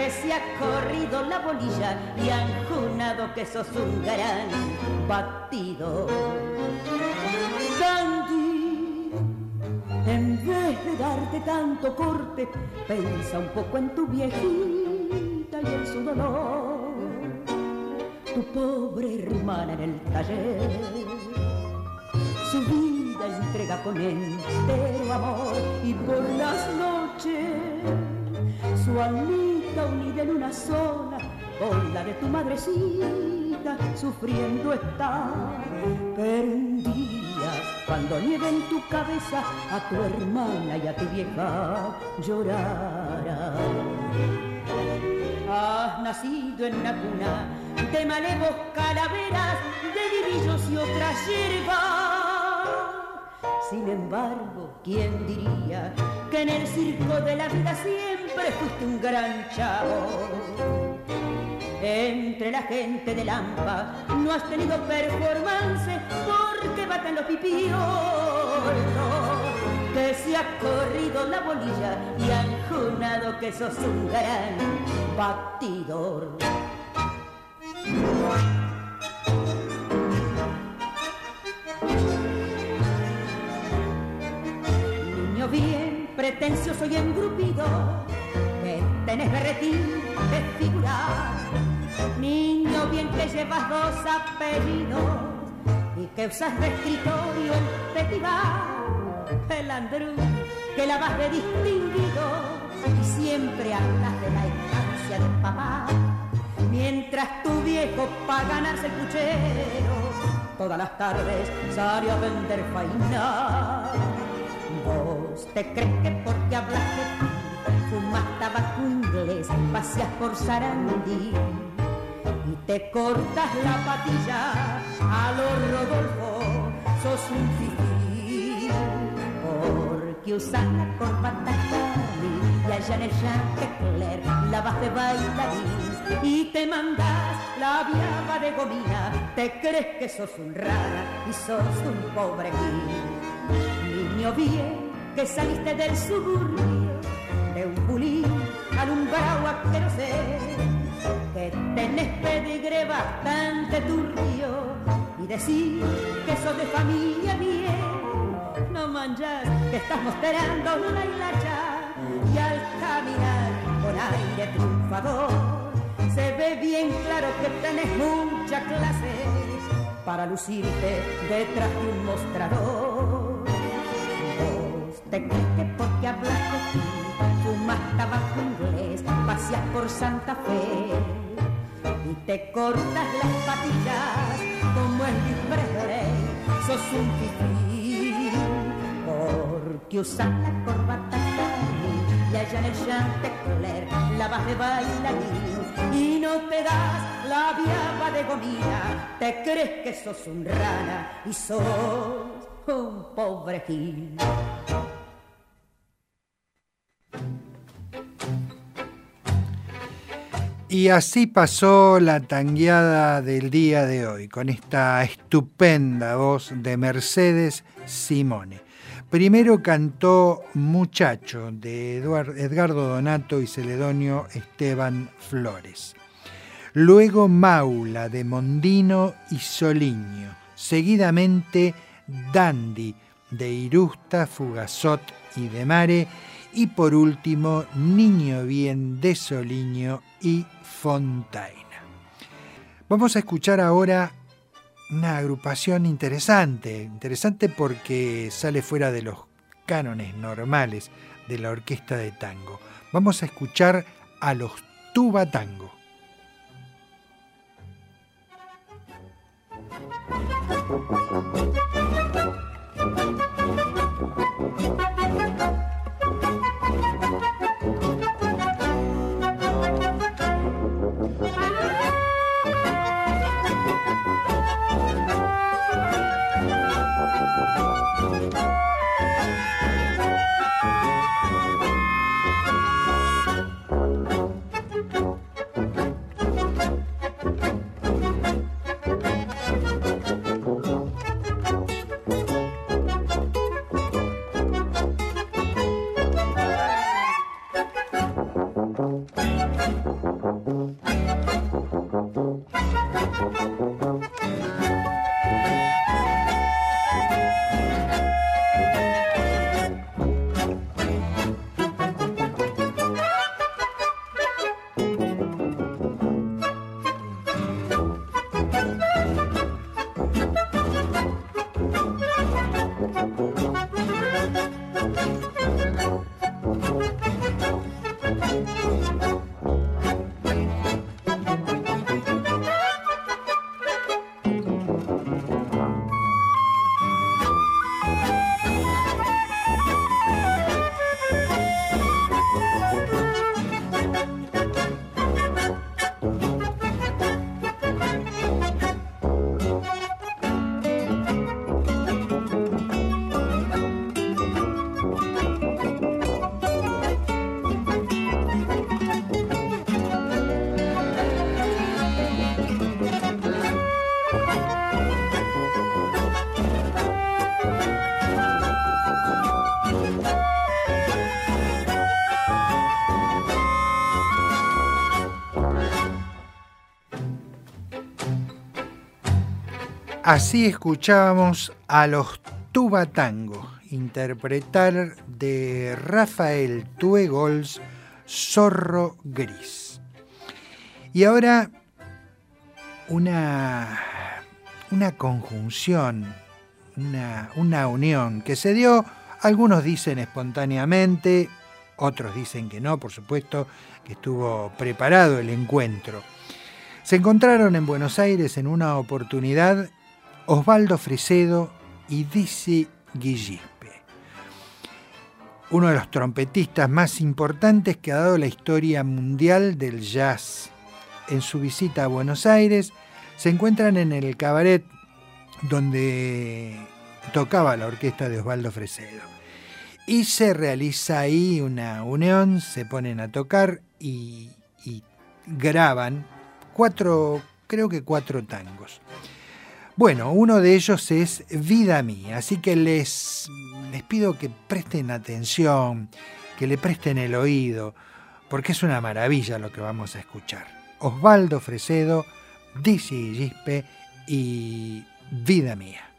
S12: que se ha corrido la bolilla y han junado que sos un gran batido. Gandhi, en vez de darte tanto corte, pensa un poco en tu viejita y en su dolor. Tu pobre hermana en el taller, su vida entrega con entero amor y por las noches su almita unida en una sola con la de tu madrecita sufriendo está. Pero un día, cuando nieve en tu cabeza, a tu hermana y a tu vieja llorará. Has nacido en una cuna de malevos, calaveras, de divillos y otras hierbas sin embargo, ¿quién diría que en el circo de la vida siempre fuiste un gran chavo? Entre la gente de Lampa no has tenido performance porque baten los pipíos. Que se ha corrido la bolilla y han junado que sos un gran batidor. bien pretencioso y engrupido, tenés berretín de figurar. Niño bien que llevas dos apellidos y que usas de escritorio el. El andrú que la vas de distinguido y siempre hablas de la infancia del papá. Mientras tu viejo pa' ganarse el puchero, todas las tardes sale a vender faina Vos te crees que porque hablas de ti, fumas tabaco inglés, paseas por Sarandí y te cortas la patilla. A lo Rodolfo, sos un fifí. Porque usas la corbata Carly y allá en el Chantecler la vas de bailarín y te mandas la viaba de gomina, te crees que sos un rara y sos un pobre niño bien que saliste del suburbio de un bulín alumbrado a sé que tenés pedigre bastante turbio y decir que sos de familia bien no manchas que estás mostrando una hilacha y al caminar con aire triunfador se ve bien claro que tenés mucha clase para lucirte detrás de un mostrador. Te crees que porque hablas ti, fumas tabaco inglés, paseas por Santa Fe y te cortas las patillas como el Presley, sos un fifí porque usas la corbata y allá en el Chantecler la vas de bailarín y no te das la viaba de gomina, te crees que sos un rana y sos un pobre gil.
S2: Y así pasó la tangueada del día de hoy, con esta estupenda voz de Mercedes Simone. Primero cantó Muchacho de Edgardo Donato y Celedonio Esteban Flores. Luego Maula de Mondino y Soliño. Seguidamente Dandy de Irusta, Fugazot y de Mare. Y por último Niño Bien de Soliño y Fontaina. Vamos a escuchar ahora una agrupación interesante, interesante porque sale fuera de los cánones normales de la orquesta de tango. Vamos a escuchar a los Tuba Tango. Así escuchábamos a los Tubatango interpretar de Rafael Tuegols Zorro Gris. Y ahora una, una conjunción, una, una unión que se dio, algunos dicen espontáneamente, otros dicen que no, por supuesto, que estuvo preparado el encuentro. Se encontraron en Buenos Aires en una oportunidad Osvaldo Fresedo y Dizzy Guillispe, uno de los trompetistas más importantes que ha dado la historia mundial del jazz. En su visita a Buenos Aires se encuentran en el cabaret donde tocaba la orquesta de Osvaldo Fresedo. Y se realiza ahí una unión, se ponen a tocar y, y graban cuatro, creo que cuatro tangos. Bueno, uno de ellos es Vida Mía, así que les, les pido que presten atención, que le presten el oído, porque es una maravilla lo que vamos a escuchar. Osvaldo Fresedo, Dizzy Gispe y Vida Mía.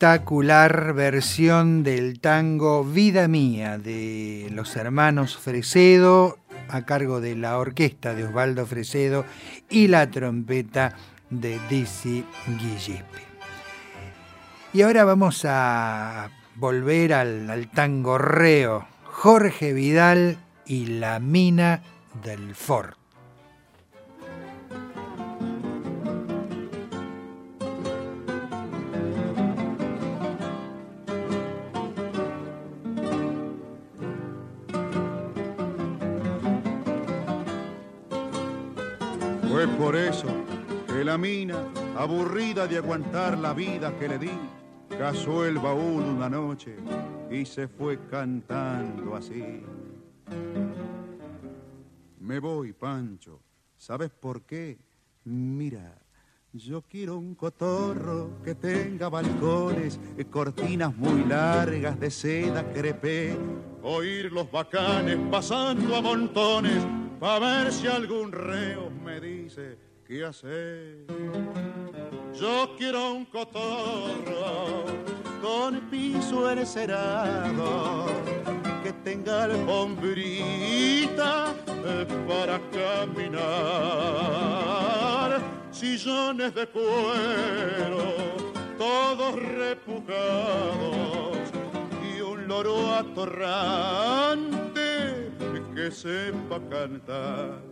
S2: Espectacular versión del tango Vida Mía de los hermanos Fresedo a cargo de la orquesta de Osvaldo Fresedo y la trompeta de Dizzy Gillespie. Y ahora vamos a volver al, al tangorreo. Jorge Vidal y la mina del Fort.
S13: Aburrida de aguantar la vida que le di, casó el baúl una noche y se fue cantando así. Me voy, Pancho. ¿Sabes por qué? Mira, yo quiero un cotorro que tenga balcones, y cortinas muy largas de seda crepé.
S14: Oír los bacanes pasando a montones, para ver si algún reo me dice qué hacer. Yo quiero un cotorro con piso encerado que tenga alfombrita eh, para caminar, sillones de cuero, todos repujados y un loro atorrante que sepa cantar.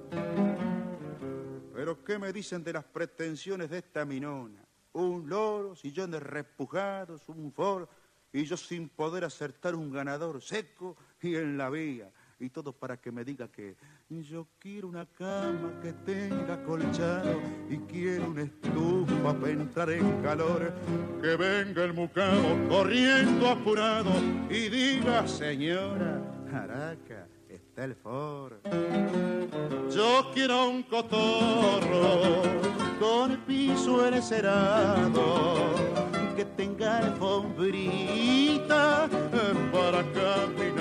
S13: Pero ¿qué me dicen de las pretensiones de esta minona? Un loro, sillones repujados, un foro, y yo sin poder acertar un ganador seco y en la vía. Y todo para que me diga que yo quiero una cama que tenga colchado y quiero una estufa para entrar en calor.
S14: Que venga el mucamo corriendo apurado y diga, señora,
S13: el
S14: yo quiero un cotorro con piso encerado que tenga alfombrita eh, para caminar,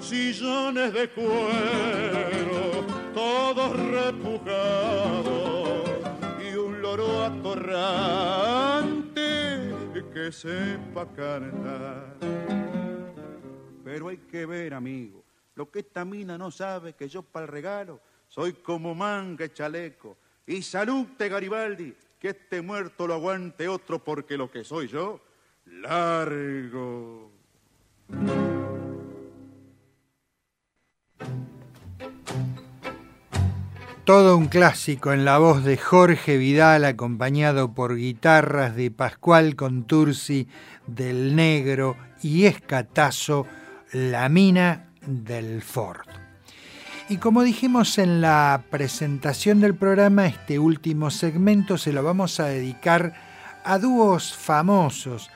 S14: sillones de cuero, todos repujados y un loro atorrante que sepa cantar.
S13: Pero hay que ver, amigo, lo que esta mina no sabe que yo para el regalo soy como manga chaleco. Y salute Garibaldi, que este muerto lo aguante otro porque lo que soy yo, largo.
S2: Todo un clásico en la voz de Jorge Vidal, acompañado por guitarras de Pascual Contursi, del Negro y Escatazo, La Mina del Ford. Y como dijimos en la presentación del programa, este último segmento se lo vamos a dedicar a dúos famosos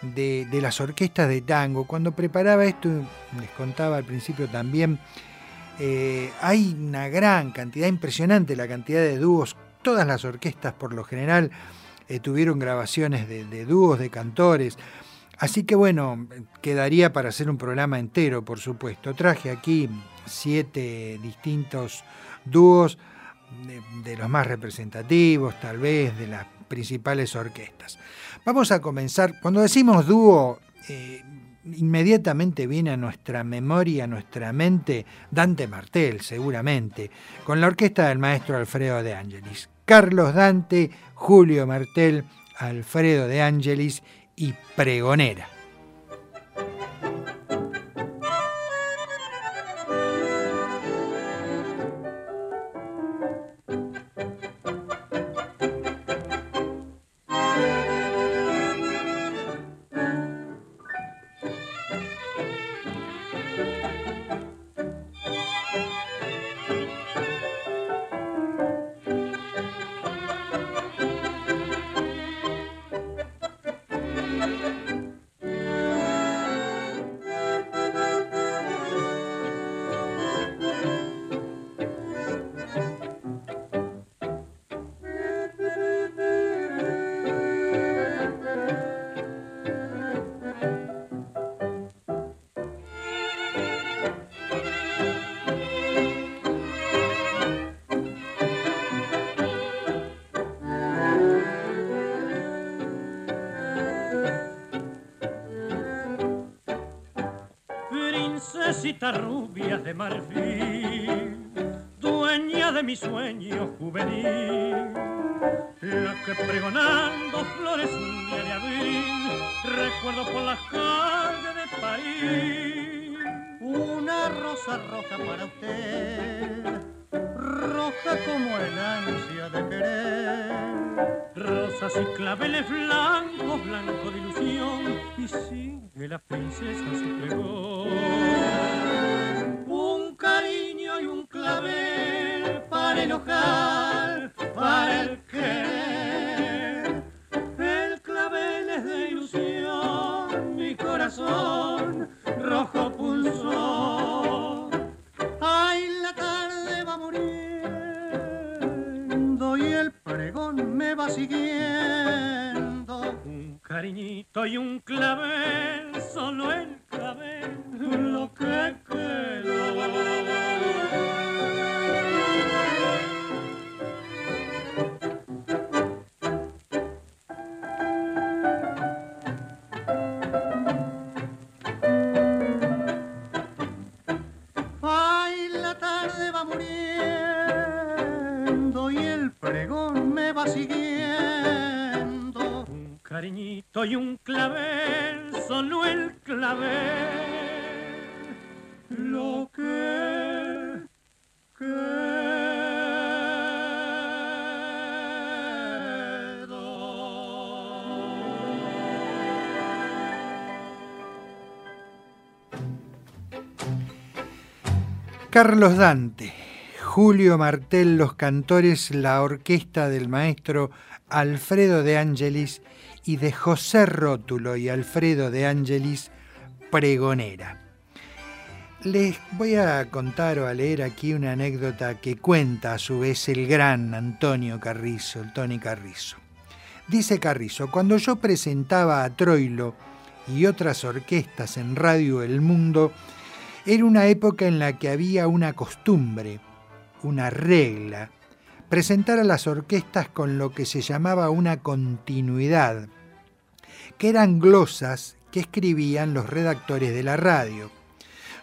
S2: de, las orquestas de tango. Cuando preparaba esto, les contaba al principio también, eh, hay una gran cantidad, impresionante la cantidad de dúos. Todas las orquestas por lo general eh, tuvieron grabaciones de dúos, de cantores. Así que bueno, quedaría para hacer un programa entero, por supuesto. Traje aquí siete distintos dúos de, los más representativos, tal vez, de las principales orquestas. Vamos a comenzar, cuando decimos dúo, eh, inmediatamente viene a nuestra memoria, a nuestra mente, Dante Martel, seguramente, con la orquesta del maestro Alfredo de Angelis. Carlos Dante, Julio Martel, Alfredo de Angelis y Pregonera.
S5: Pregón me va siguiendo. Un cariñito y un clavel, solo el clavel. Lo que
S2: Carlos Dante, Julio Martel, los cantores, la orquesta del maestro Alfredo de Angelis y de José Rótulo y Alfredo de Angelis, pregonera. Les voy a contar o a leer aquí una anécdota que cuenta a su vez el gran Antonio Carrizo, el Tony Carrizo. Dice Carrizo, cuando yo presentaba a Troilo y otras orquestas en Radio El Mundo, era una época en la que había una costumbre, una regla, presentar a las orquestas con lo que se llamaba una continuidad, que eran glosas que escribían los redactores de la radio.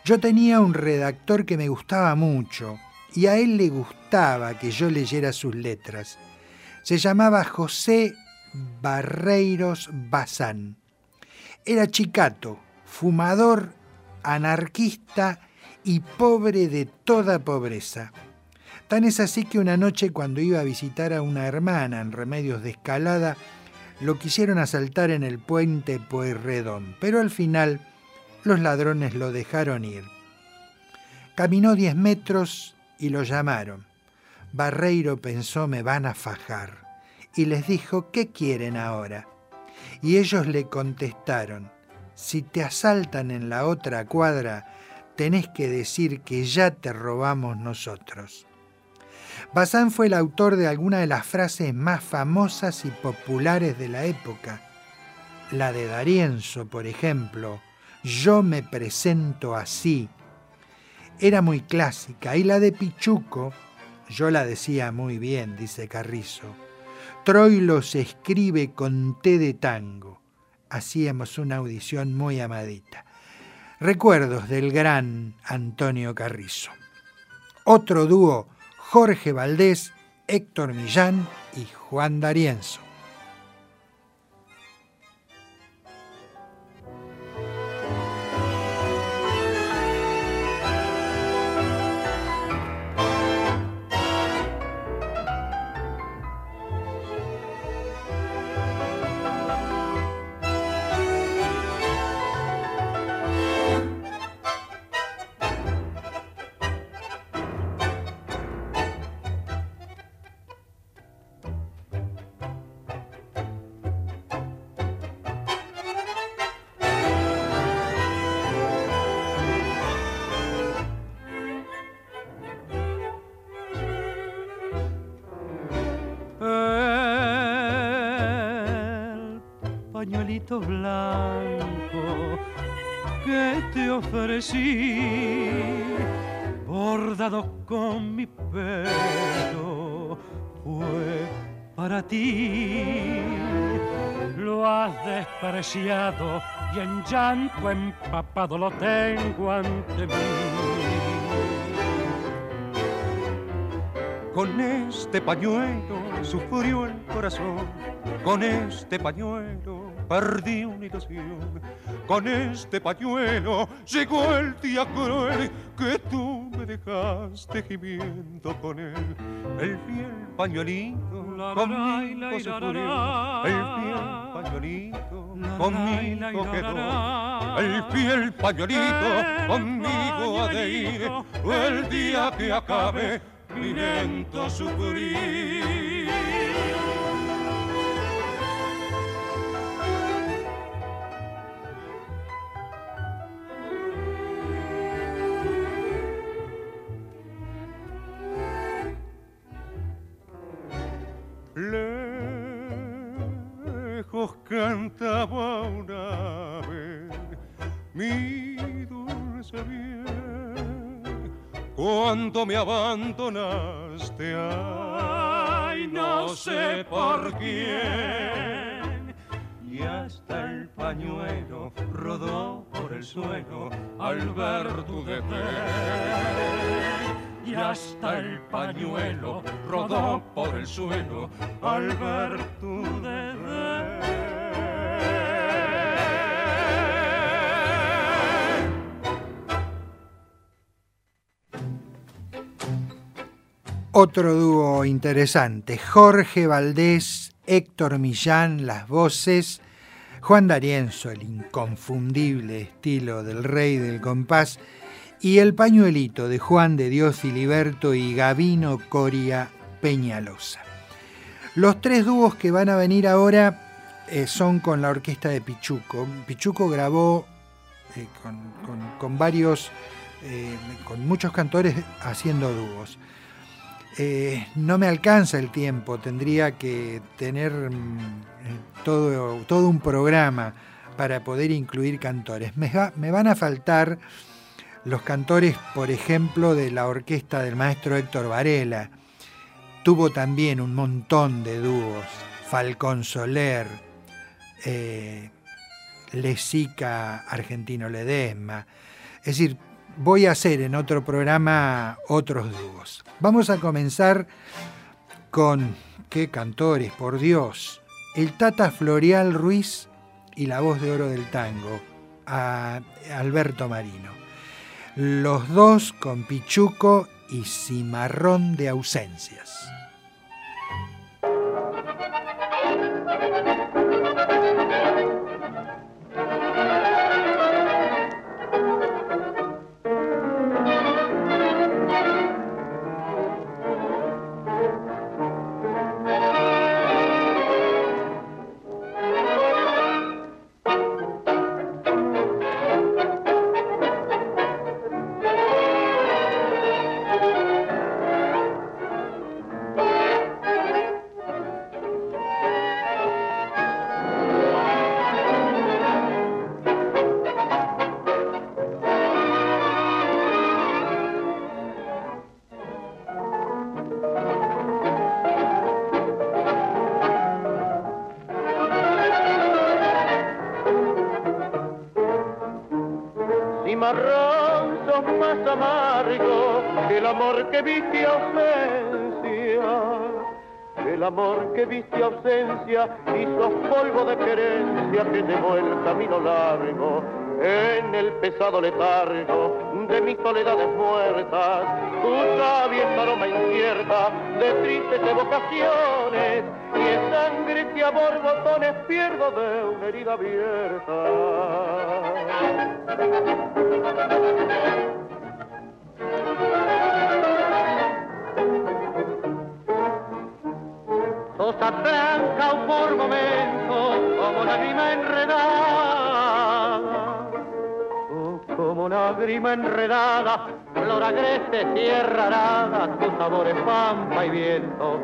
S2: Yo tenía un redactor que me gustaba mucho y a él le gustaba que yo leyera sus letras. Se llamaba José Barreiros Bazán. Era chicato, fumador, anarquista y pobre de toda pobreza. Tan es así que una noche cuando iba a visitar a una hermana en Remedios de Escalada, lo quisieron asaltar en el puente Pueyrredón, pero al final los ladrones lo dejaron ir. Caminó diez metros y lo llamaron. Barreiro pensó me van a fajar y les dijo ¿qué quieren ahora? Y ellos le contestaron si te asaltan en la otra cuadra, tenés que decir que ya te robamos nosotros. Bazán fue el autor de algunas de las frases más famosas y populares de la época. La de Darienzo, por ejemplo, yo me presento así. Era muy clásica. Y la de Pichuco, yo la decía muy bien, dice Carrizo. Troilo se escribe con té de tango hacíamos una audición muy amadita. Recuerdos del gran Antonio Carrizo. Otro dúo, Jorge Valdés, Héctor Millán y Juan D'Arienzo.
S5: Blanco que te ofrecí, bordado con mi pelo, fue para ti. Lo has despreciado y en llanto empapado lo tengo ante mí.
S15: Con este pañuelo sufrió el corazón, con este pañuelo perdí una ilusión. Con este pañuelo llegó el día cruel que tú me dejaste gimiendo con él. El fiel pañuelito conmigo se murió. El fiel pañuelito conmigo quedó. El fiel pañuelito conmigo ha de ir. El día que acabe mi lento sufrir. Lejos cantaba una ave mi dulce bien cuando me abandonaste. Ay, no sé por quién. Y hasta el pañuelo rodó por el suelo al ver tu desdén y hasta el pañuelo rodó por el suelo al ver tu
S2: Otro dúo interesante, Jorge Valdés, Héctor Millán, las voces, Juan D'Arienzo, el inconfundible estilo del rey del compás, y El pañuelito de Juan de Dios Filiberto y Gavino Coria Peñalosa. Los tres dúos que van a venir ahora eh, son con la orquesta de Pichuco. Pichuco grabó eh, con, con- varios, eh, con muchos cantores haciendo dúos. No me alcanza el tiempo, tendría que tener mm, todo, todo un programa para poder incluir cantores. Me, me van a faltar los cantores, por ejemplo, de la orquesta del maestro Héctor Varela. Tuvo también un montón de dúos. Falcón Soler, eh, Lesica Argentino Ledesma. Es decir, voy a hacer en otro programa otros dúos. Vamos a comenzar con, qué cantores, por Dios, el Tata Florial Ruiz y la voz de oro del tango, a Alberto Marino. Los dos con Pichuco y Cimarrón de ausencias.
S3: Amor que viste ausencia. El amor que viste ausencia sos polvo de querencia que llevó el camino largo en el pesado letargo de mis soledades muertas. Tu sabia aroma incierta de tristes evocaciones y en sangre que a borbotones pierdo de una herida abierta. Enredada, flor agreste, tierra arada, tu sabor es pampa y viento.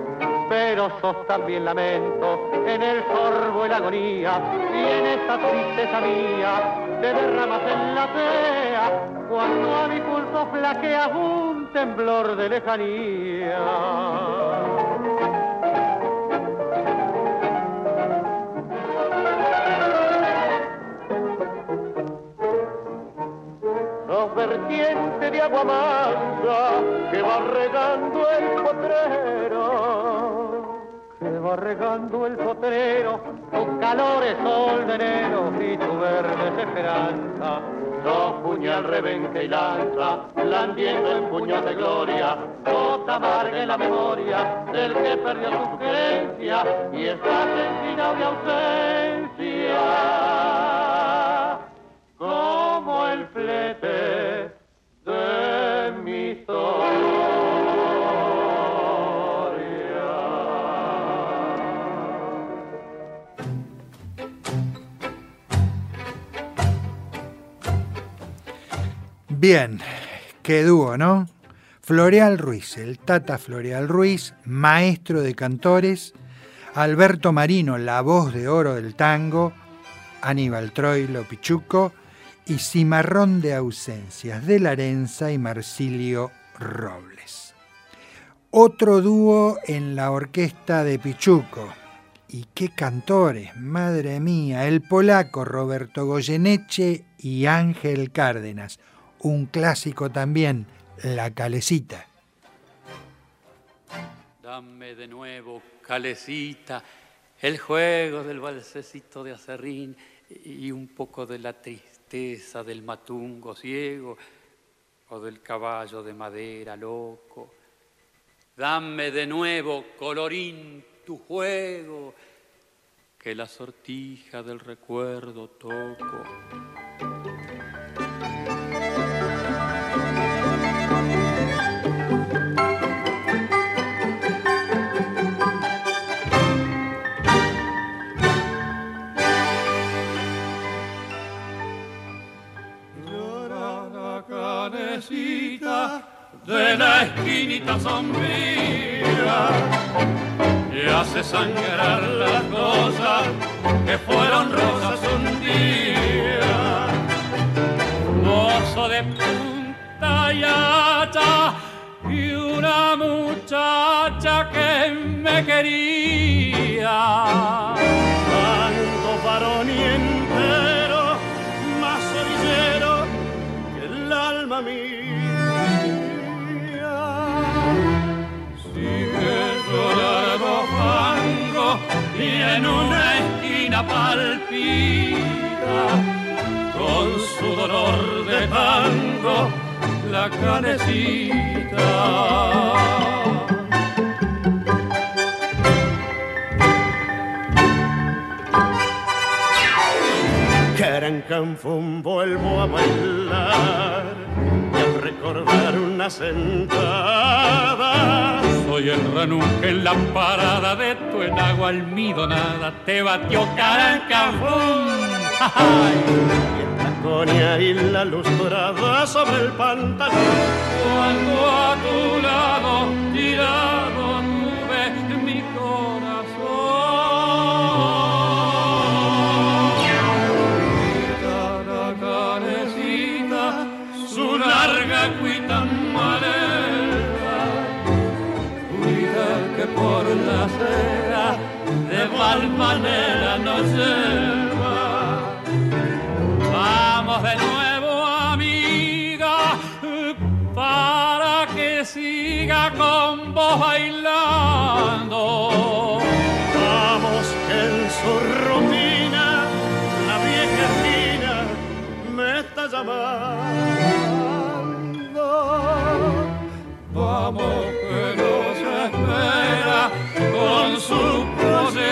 S3: Pero sos también lamento en el sorbo y la agonía, y en esta tristeza mía te derramas en la tea, cuando a mi pulso flaquea un temblor de lejanía. Regando el potrero, con calores sol de enero y tu verde esperanza. Dos puñal rebenque y lanza, blandiendo en puños de gloria, gota amarga en la memoria del que perdió su creencia y está sensible de ausencia
S2: Bien, qué dúo, ¿no? Floreal Ruiz, el Tata Floreal Ruiz, maestro de cantores, Alberto Marino, la voz de oro del tango, Aníbal Troilo Pichuco y Cimarrón de Ausencias de Larenza y Marsilio Robles. Otro dúo en la orquesta de Pichuco. Y qué cantores, madre mía, el polaco Roberto Goyeneche y Ángel Cárdenas. Un clásico también, La Calecita.
S16: Dame de nuevo, calecita, el juego del balsecito de acerrín y un poco de la tristeza del matungo ciego o del caballo de madera loco. Dame de nuevo, colorín, tu juego, que la sortija del recuerdo toco.
S17: De la esquinita sombría y hace sangrar las cosas que fueron rosas un día. Mozo de punta y hacha y una muchacha que me quería. En una esquina palpita con su dolor de tango la canecita. Carancanfón vuelvo a bailar recordar una sentada. Soy el ranunque en la parada de tu enagua almidonada. Te batió el taconia y la luz dorada sobre el pantalón. Cuando a tu lado mal manera nos lleva. Vamos de nuevo, amiga, para que siga con vos bailando. Vamos que en su rutina la vieja esquina me está llamando. Vamos que nos espera con su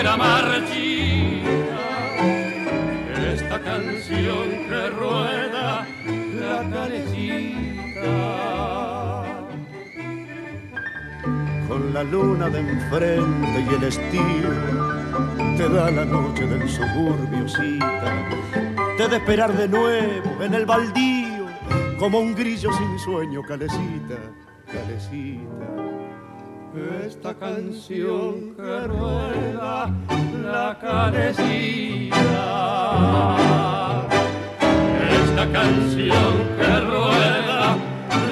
S17: posera marchita esta canción que rueda la carecita. Con la luna de enfrente y el estío, te da la noche del suburbio cita. Te de esperar de nuevo en el baldío, como un grillo sin sueño, calecita, calecita. Esta canción que rueda la carecita. Esta canción que rueda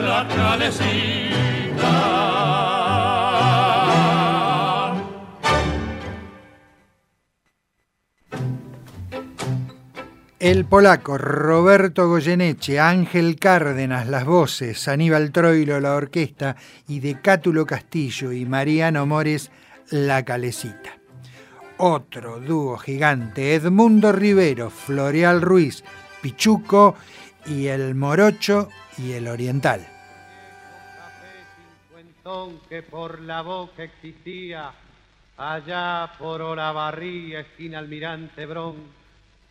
S17: la calecita.
S2: El polaco Roberto Goyeneche, Ángel Cárdenas, las voces, Aníbal Troilo, la orquesta, y de Cátulo Castillo y Mariano Mores, la calecita. Otro dúo gigante, Edmundo Rivero, Floreal Ruiz, Pichuco y el Morocho y el Oriental.
S18: que por la boca existía, allá por esquina Almirante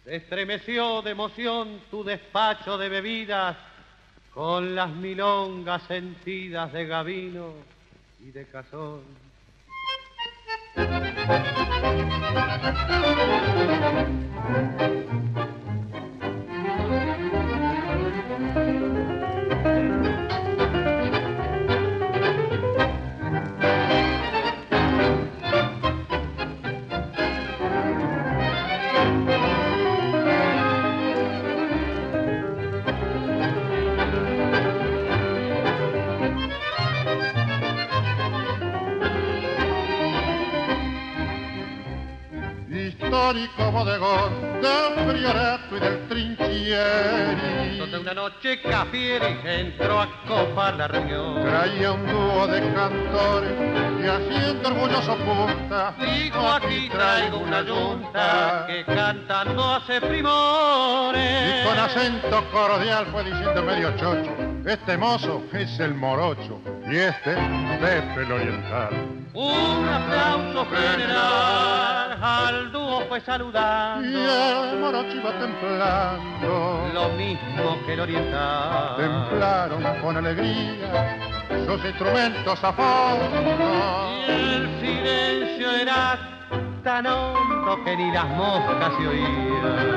S18: estremeció de emoción tu despacho de bebidas con las milongas sentidas de Gavino y de Cazón.
S19: Histórico bodegón del Priorato y del Trinchieri.
S18: Donde una noche Cafieri entró a copar la reunión.
S19: Traía un dúo de cantores y haciendo orgulloso punta.
S18: Dijo aquí traigo una yunta que cantando hace primores.
S19: Y con acento cordial fue diciendo medio chocho, este mozo es el morocho y este Pepe el oriental.
S18: Un aplauso general al dúo fue saludando.
S19: Y el morocho iba templando.
S18: Lo mismo que el oriental.
S19: Templaron con alegría sus instrumentos a fondo.
S18: Y el silencio era tan hondo que ni las moscas se oían.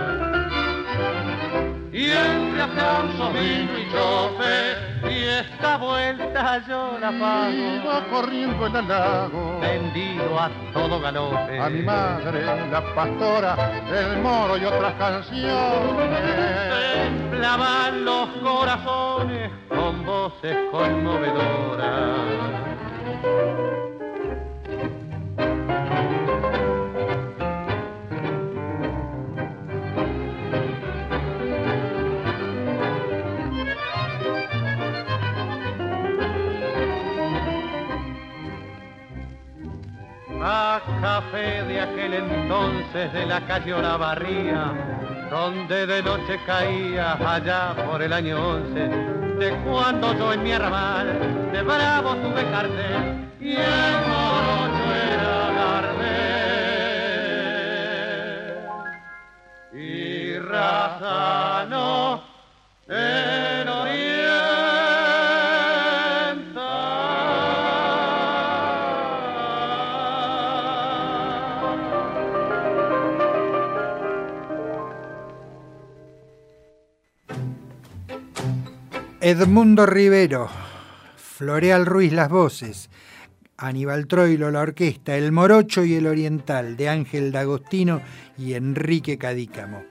S18: Y entre aplausos vino y chofe, y esta vuelta yo la pago.
S19: Iba corriendo en el lago,
S18: vendido a todo galope.
S19: A mi madre, la pastora, el moro y otras canciones.
S18: Templaban los corazones con voces conmovedoras. A café de aquel entonces de la calle Olavarría, donde de noche caía allá por el año once, de cuando yo en mi arrabal de bravo tuve cartel y el morocho era Gardel y raza no
S2: Edmundo Rivero, Floreal Ruiz las voces, Aníbal Troilo la orquesta, El Morocho y el Oriental de Ángel D'Agostino y Enrique Cadícamo.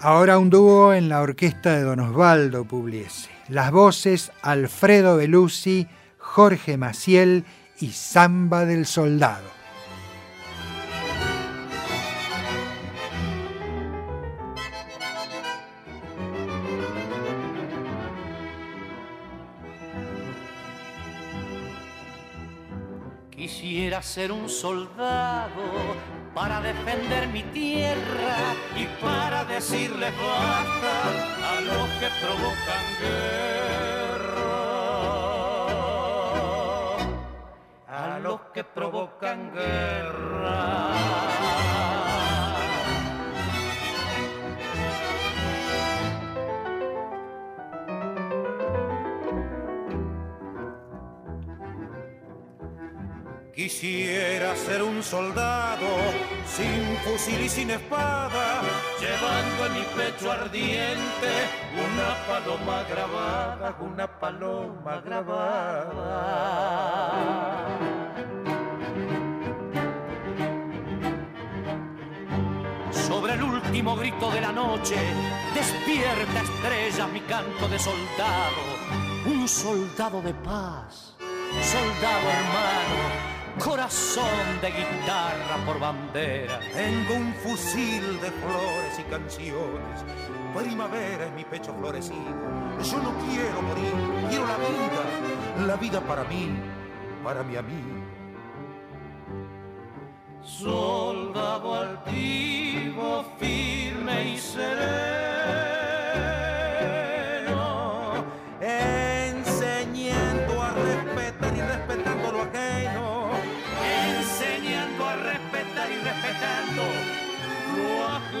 S2: Ahora un dúo en la orquesta de Don Osvaldo Pugliese. Las voces Alfredo Belusi, Jorge Maciel y Samba del Soldado.
S20: Quisiera ser un soldado para defender mi tierra y para decirles basta a los que provocan guerra. A los que provocan guerra.
S21: Quisiera ser un soldado sin fusil y sin espada,
S20: llevando en mi pecho ardiente una paloma grabada, una paloma grabada. Sobre el último grito de la noche, despierta estrella mi canto de soldado, un soldado de paz, soldado hermano corazón de guitarra por bandera.
S22: Tengo un fusil de flores y canciones. Primavera es mi pecho florecido. Yo no quiero morir, quiero la vida. La vida para mí, para mi amigo.
S20: Soldado altivo, firme y sereno,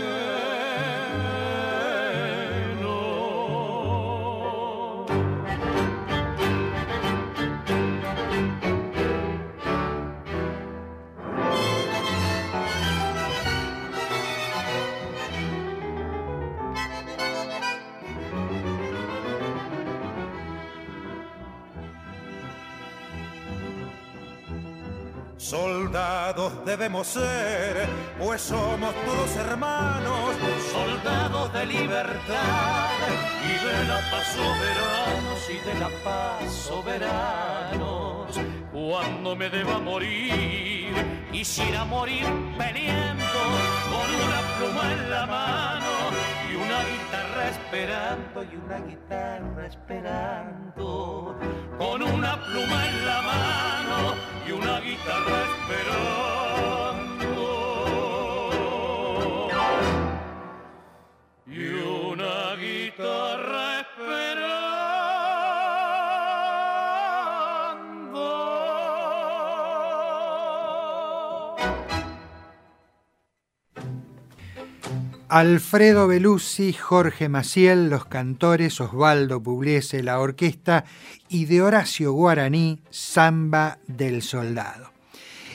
S22: lo Soldados debemos ser, pues somos todos hermanos.
S20: soldados de libertad y de la paz soberanos y de la paz soberanos. Cuando me deba morir, quisiera morir peleando con una pluma en la mano y una esperando y una guitarra esperando con una pluma en la mano y una guitarra esperando y una guitarra esperando.
S2: Alfredo Belusi, Jorge Maciel, los cantores, Osvaldo Pugliese, la orquesta y de Horacio Guaraní, Samba del Soldado.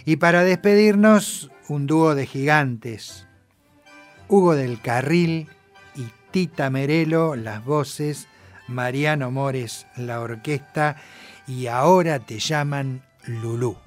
S2: Y para despedirnos, un dúo de gigantes, Hugo del Carril y Tita Merelo, las voces, Mariano Mores, la orquesta, y ahora te llaman Lulú.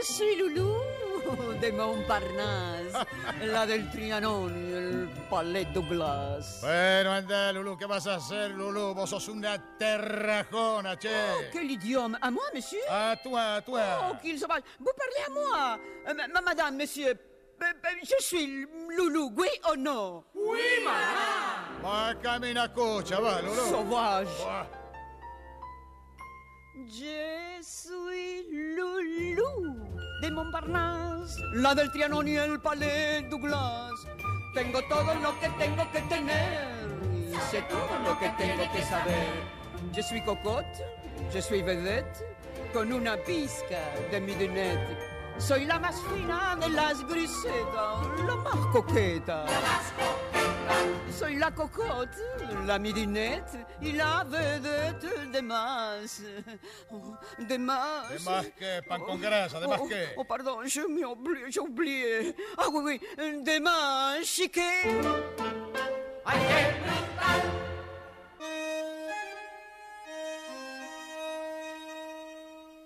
S23: Je suis Loulou de Montparnasse, la del Trianon y el Palais Douglas.
S24: Bueno, anda, Lulú, ¿qué vas a hacer, Lulú? Vos sos una terrajona, che.
S23: Oh, quel idiome À moi, monsieur?
S24: À toi, à toi.
S23: Oh, qu'il sauvage Vous parlez à moi Euh, ma- ma- Madame, monsieur, euh, euh, je suis Loulou, oui ou non? Oui, madame
S24: Va, camina cucha, va, Lulú.
S23: Sauvage
S24: Va.
S23: Je suis Loulou de Montparnasse, la del Trianon y el Palais Douglas. Tengo todo lo que tengo que tener y sé todo lo que tengo que saber. Je suis cocotte, je suis vedette, con una pizca de midinette. Soy la más fina de las grisetas, la más coqueta. Soy la cocotte, la midinette y la vedette de más. Oh, De más.
S24: ¿De más qué? ¿Pan con grasa? ¿De más
S23: oh,
S24: qué?
S23: Oh, pardon, je m'ai oublié, j'ai oublié. Ah oui, oui, des mains chiquées.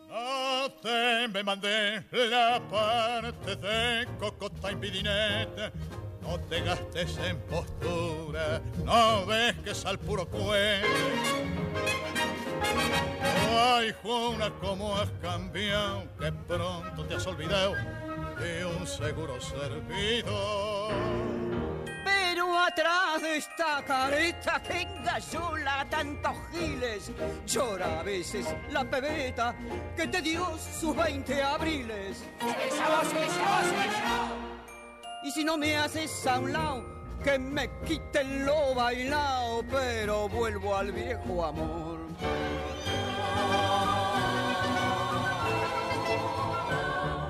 S24: No te me mandé la parte de cocota y pidinete. No te gastes en postura, no ves que es al puro cuento. Ay, Juana, cómo has cambiado, que pronto te has olvidado de un seguro servidor.
S23: Pero atrás de esta careta que engañola a tantos giles, llora a veces la pebeta que te dio sus 20 abriles. Y si no me haces a un lado, que me quiten lo bailao, pero vuelvo al viejo amor.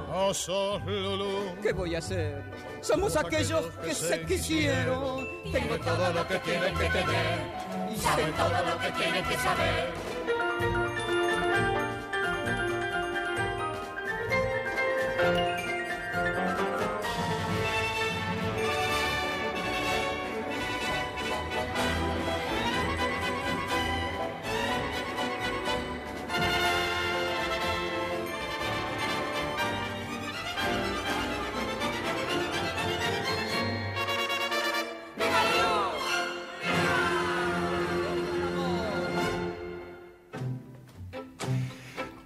S24: No sos Lulú.
S23: ¿Qué voy a hacer? Somos aquellos que se quisieron. Tengo todo lo que tienen que tener y sé todo lo que tienen que saber.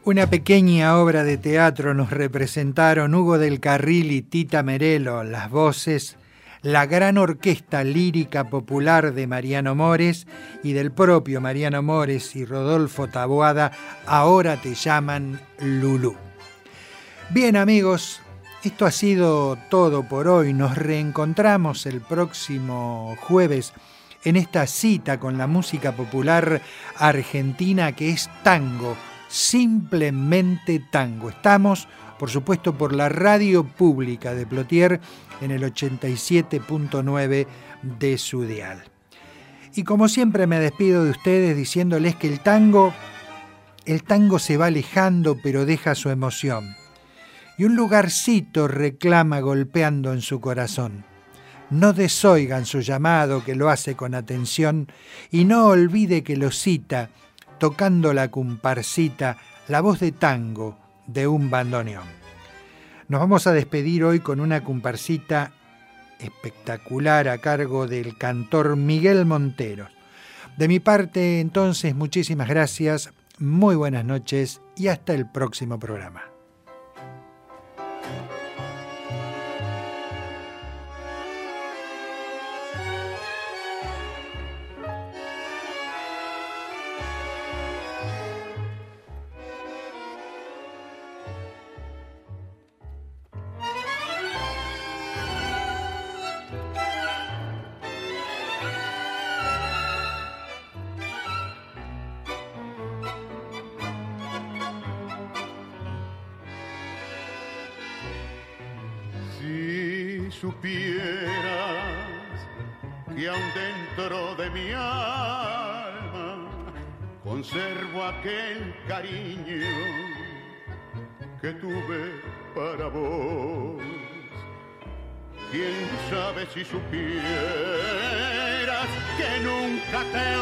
S2: Una pequeña obra de teatro nos representaron Hugo del Carril y Tita Merelo, las voces, la gran orquesta lírica popular de Mariano Mores y del propio Mariano Mores y Rodolfo Taboada, ahora te llaman Lulú. Bien amigos, esto ha sido todo por hoy. Nos reencontramos el próximo jueves en esta cita con la música popular argentina que es tango simplemente tango. Estamos, por supuesto, por la radio pública de Plotier en el 87.9 de su dial. Y como siempre me despido de ustedes diciéndoles que el tango, el tango se va alejando pero deja su emoción. Y un lugarcito reclama golpeando en su corazón. No desoigan su llamado que lo hace con atención y no olvide que lo cita tocando la comparsita, la voz de tango de un bandoneón. Nos vamos a despedir hoy con una comparsita espectacular a cargo del cantor Miguel Monteros. De mi parte, entonces, muchísimas gracias, muy buenas noches y hasta el próximo programa.
S14: Que tuve para vos. Quién sabe si supieras que nunca te he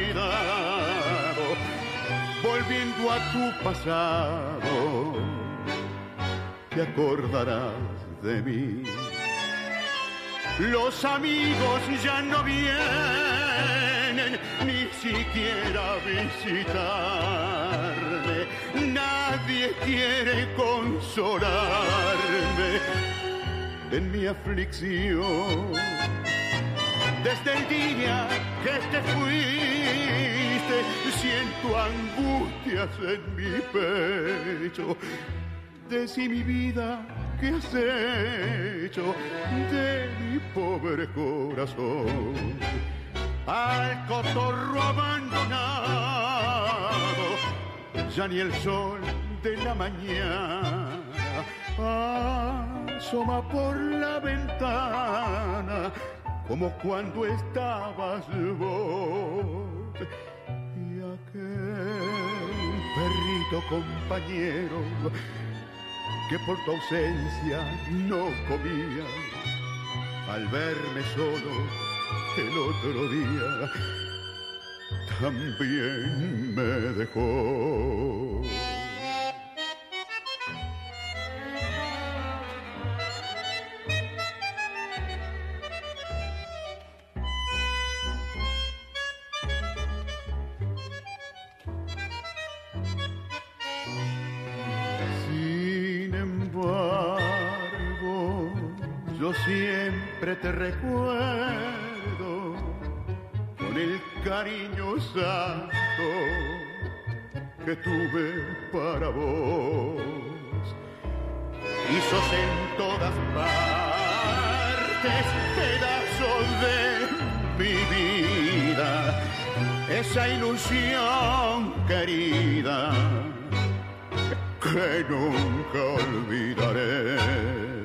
S14: olvidado, volviendo a tu pasado, te acordarás de mí. Los amigos ya no vienen siquiera visitarme nadie quiere consolarme en mi aflicción. Desde el día que te fuiste, siento angustias en mi pecho. Decí mi vida, ¿qué has hecho de mi pobre corazón? Al cotorro abandonado. Ya ni el sol de la mañana asoma por la ventana como cuando estabas vos y aquel perrito compañero que por tu ausencia no comía. Al verme solo el otro día también me dejó. Sin embargo, yo siempre te recuerdo el cariño santo que tuve para vos. Y sos en todas partes pedazos de mi vida, esa ilusión querida que nunca olvidaré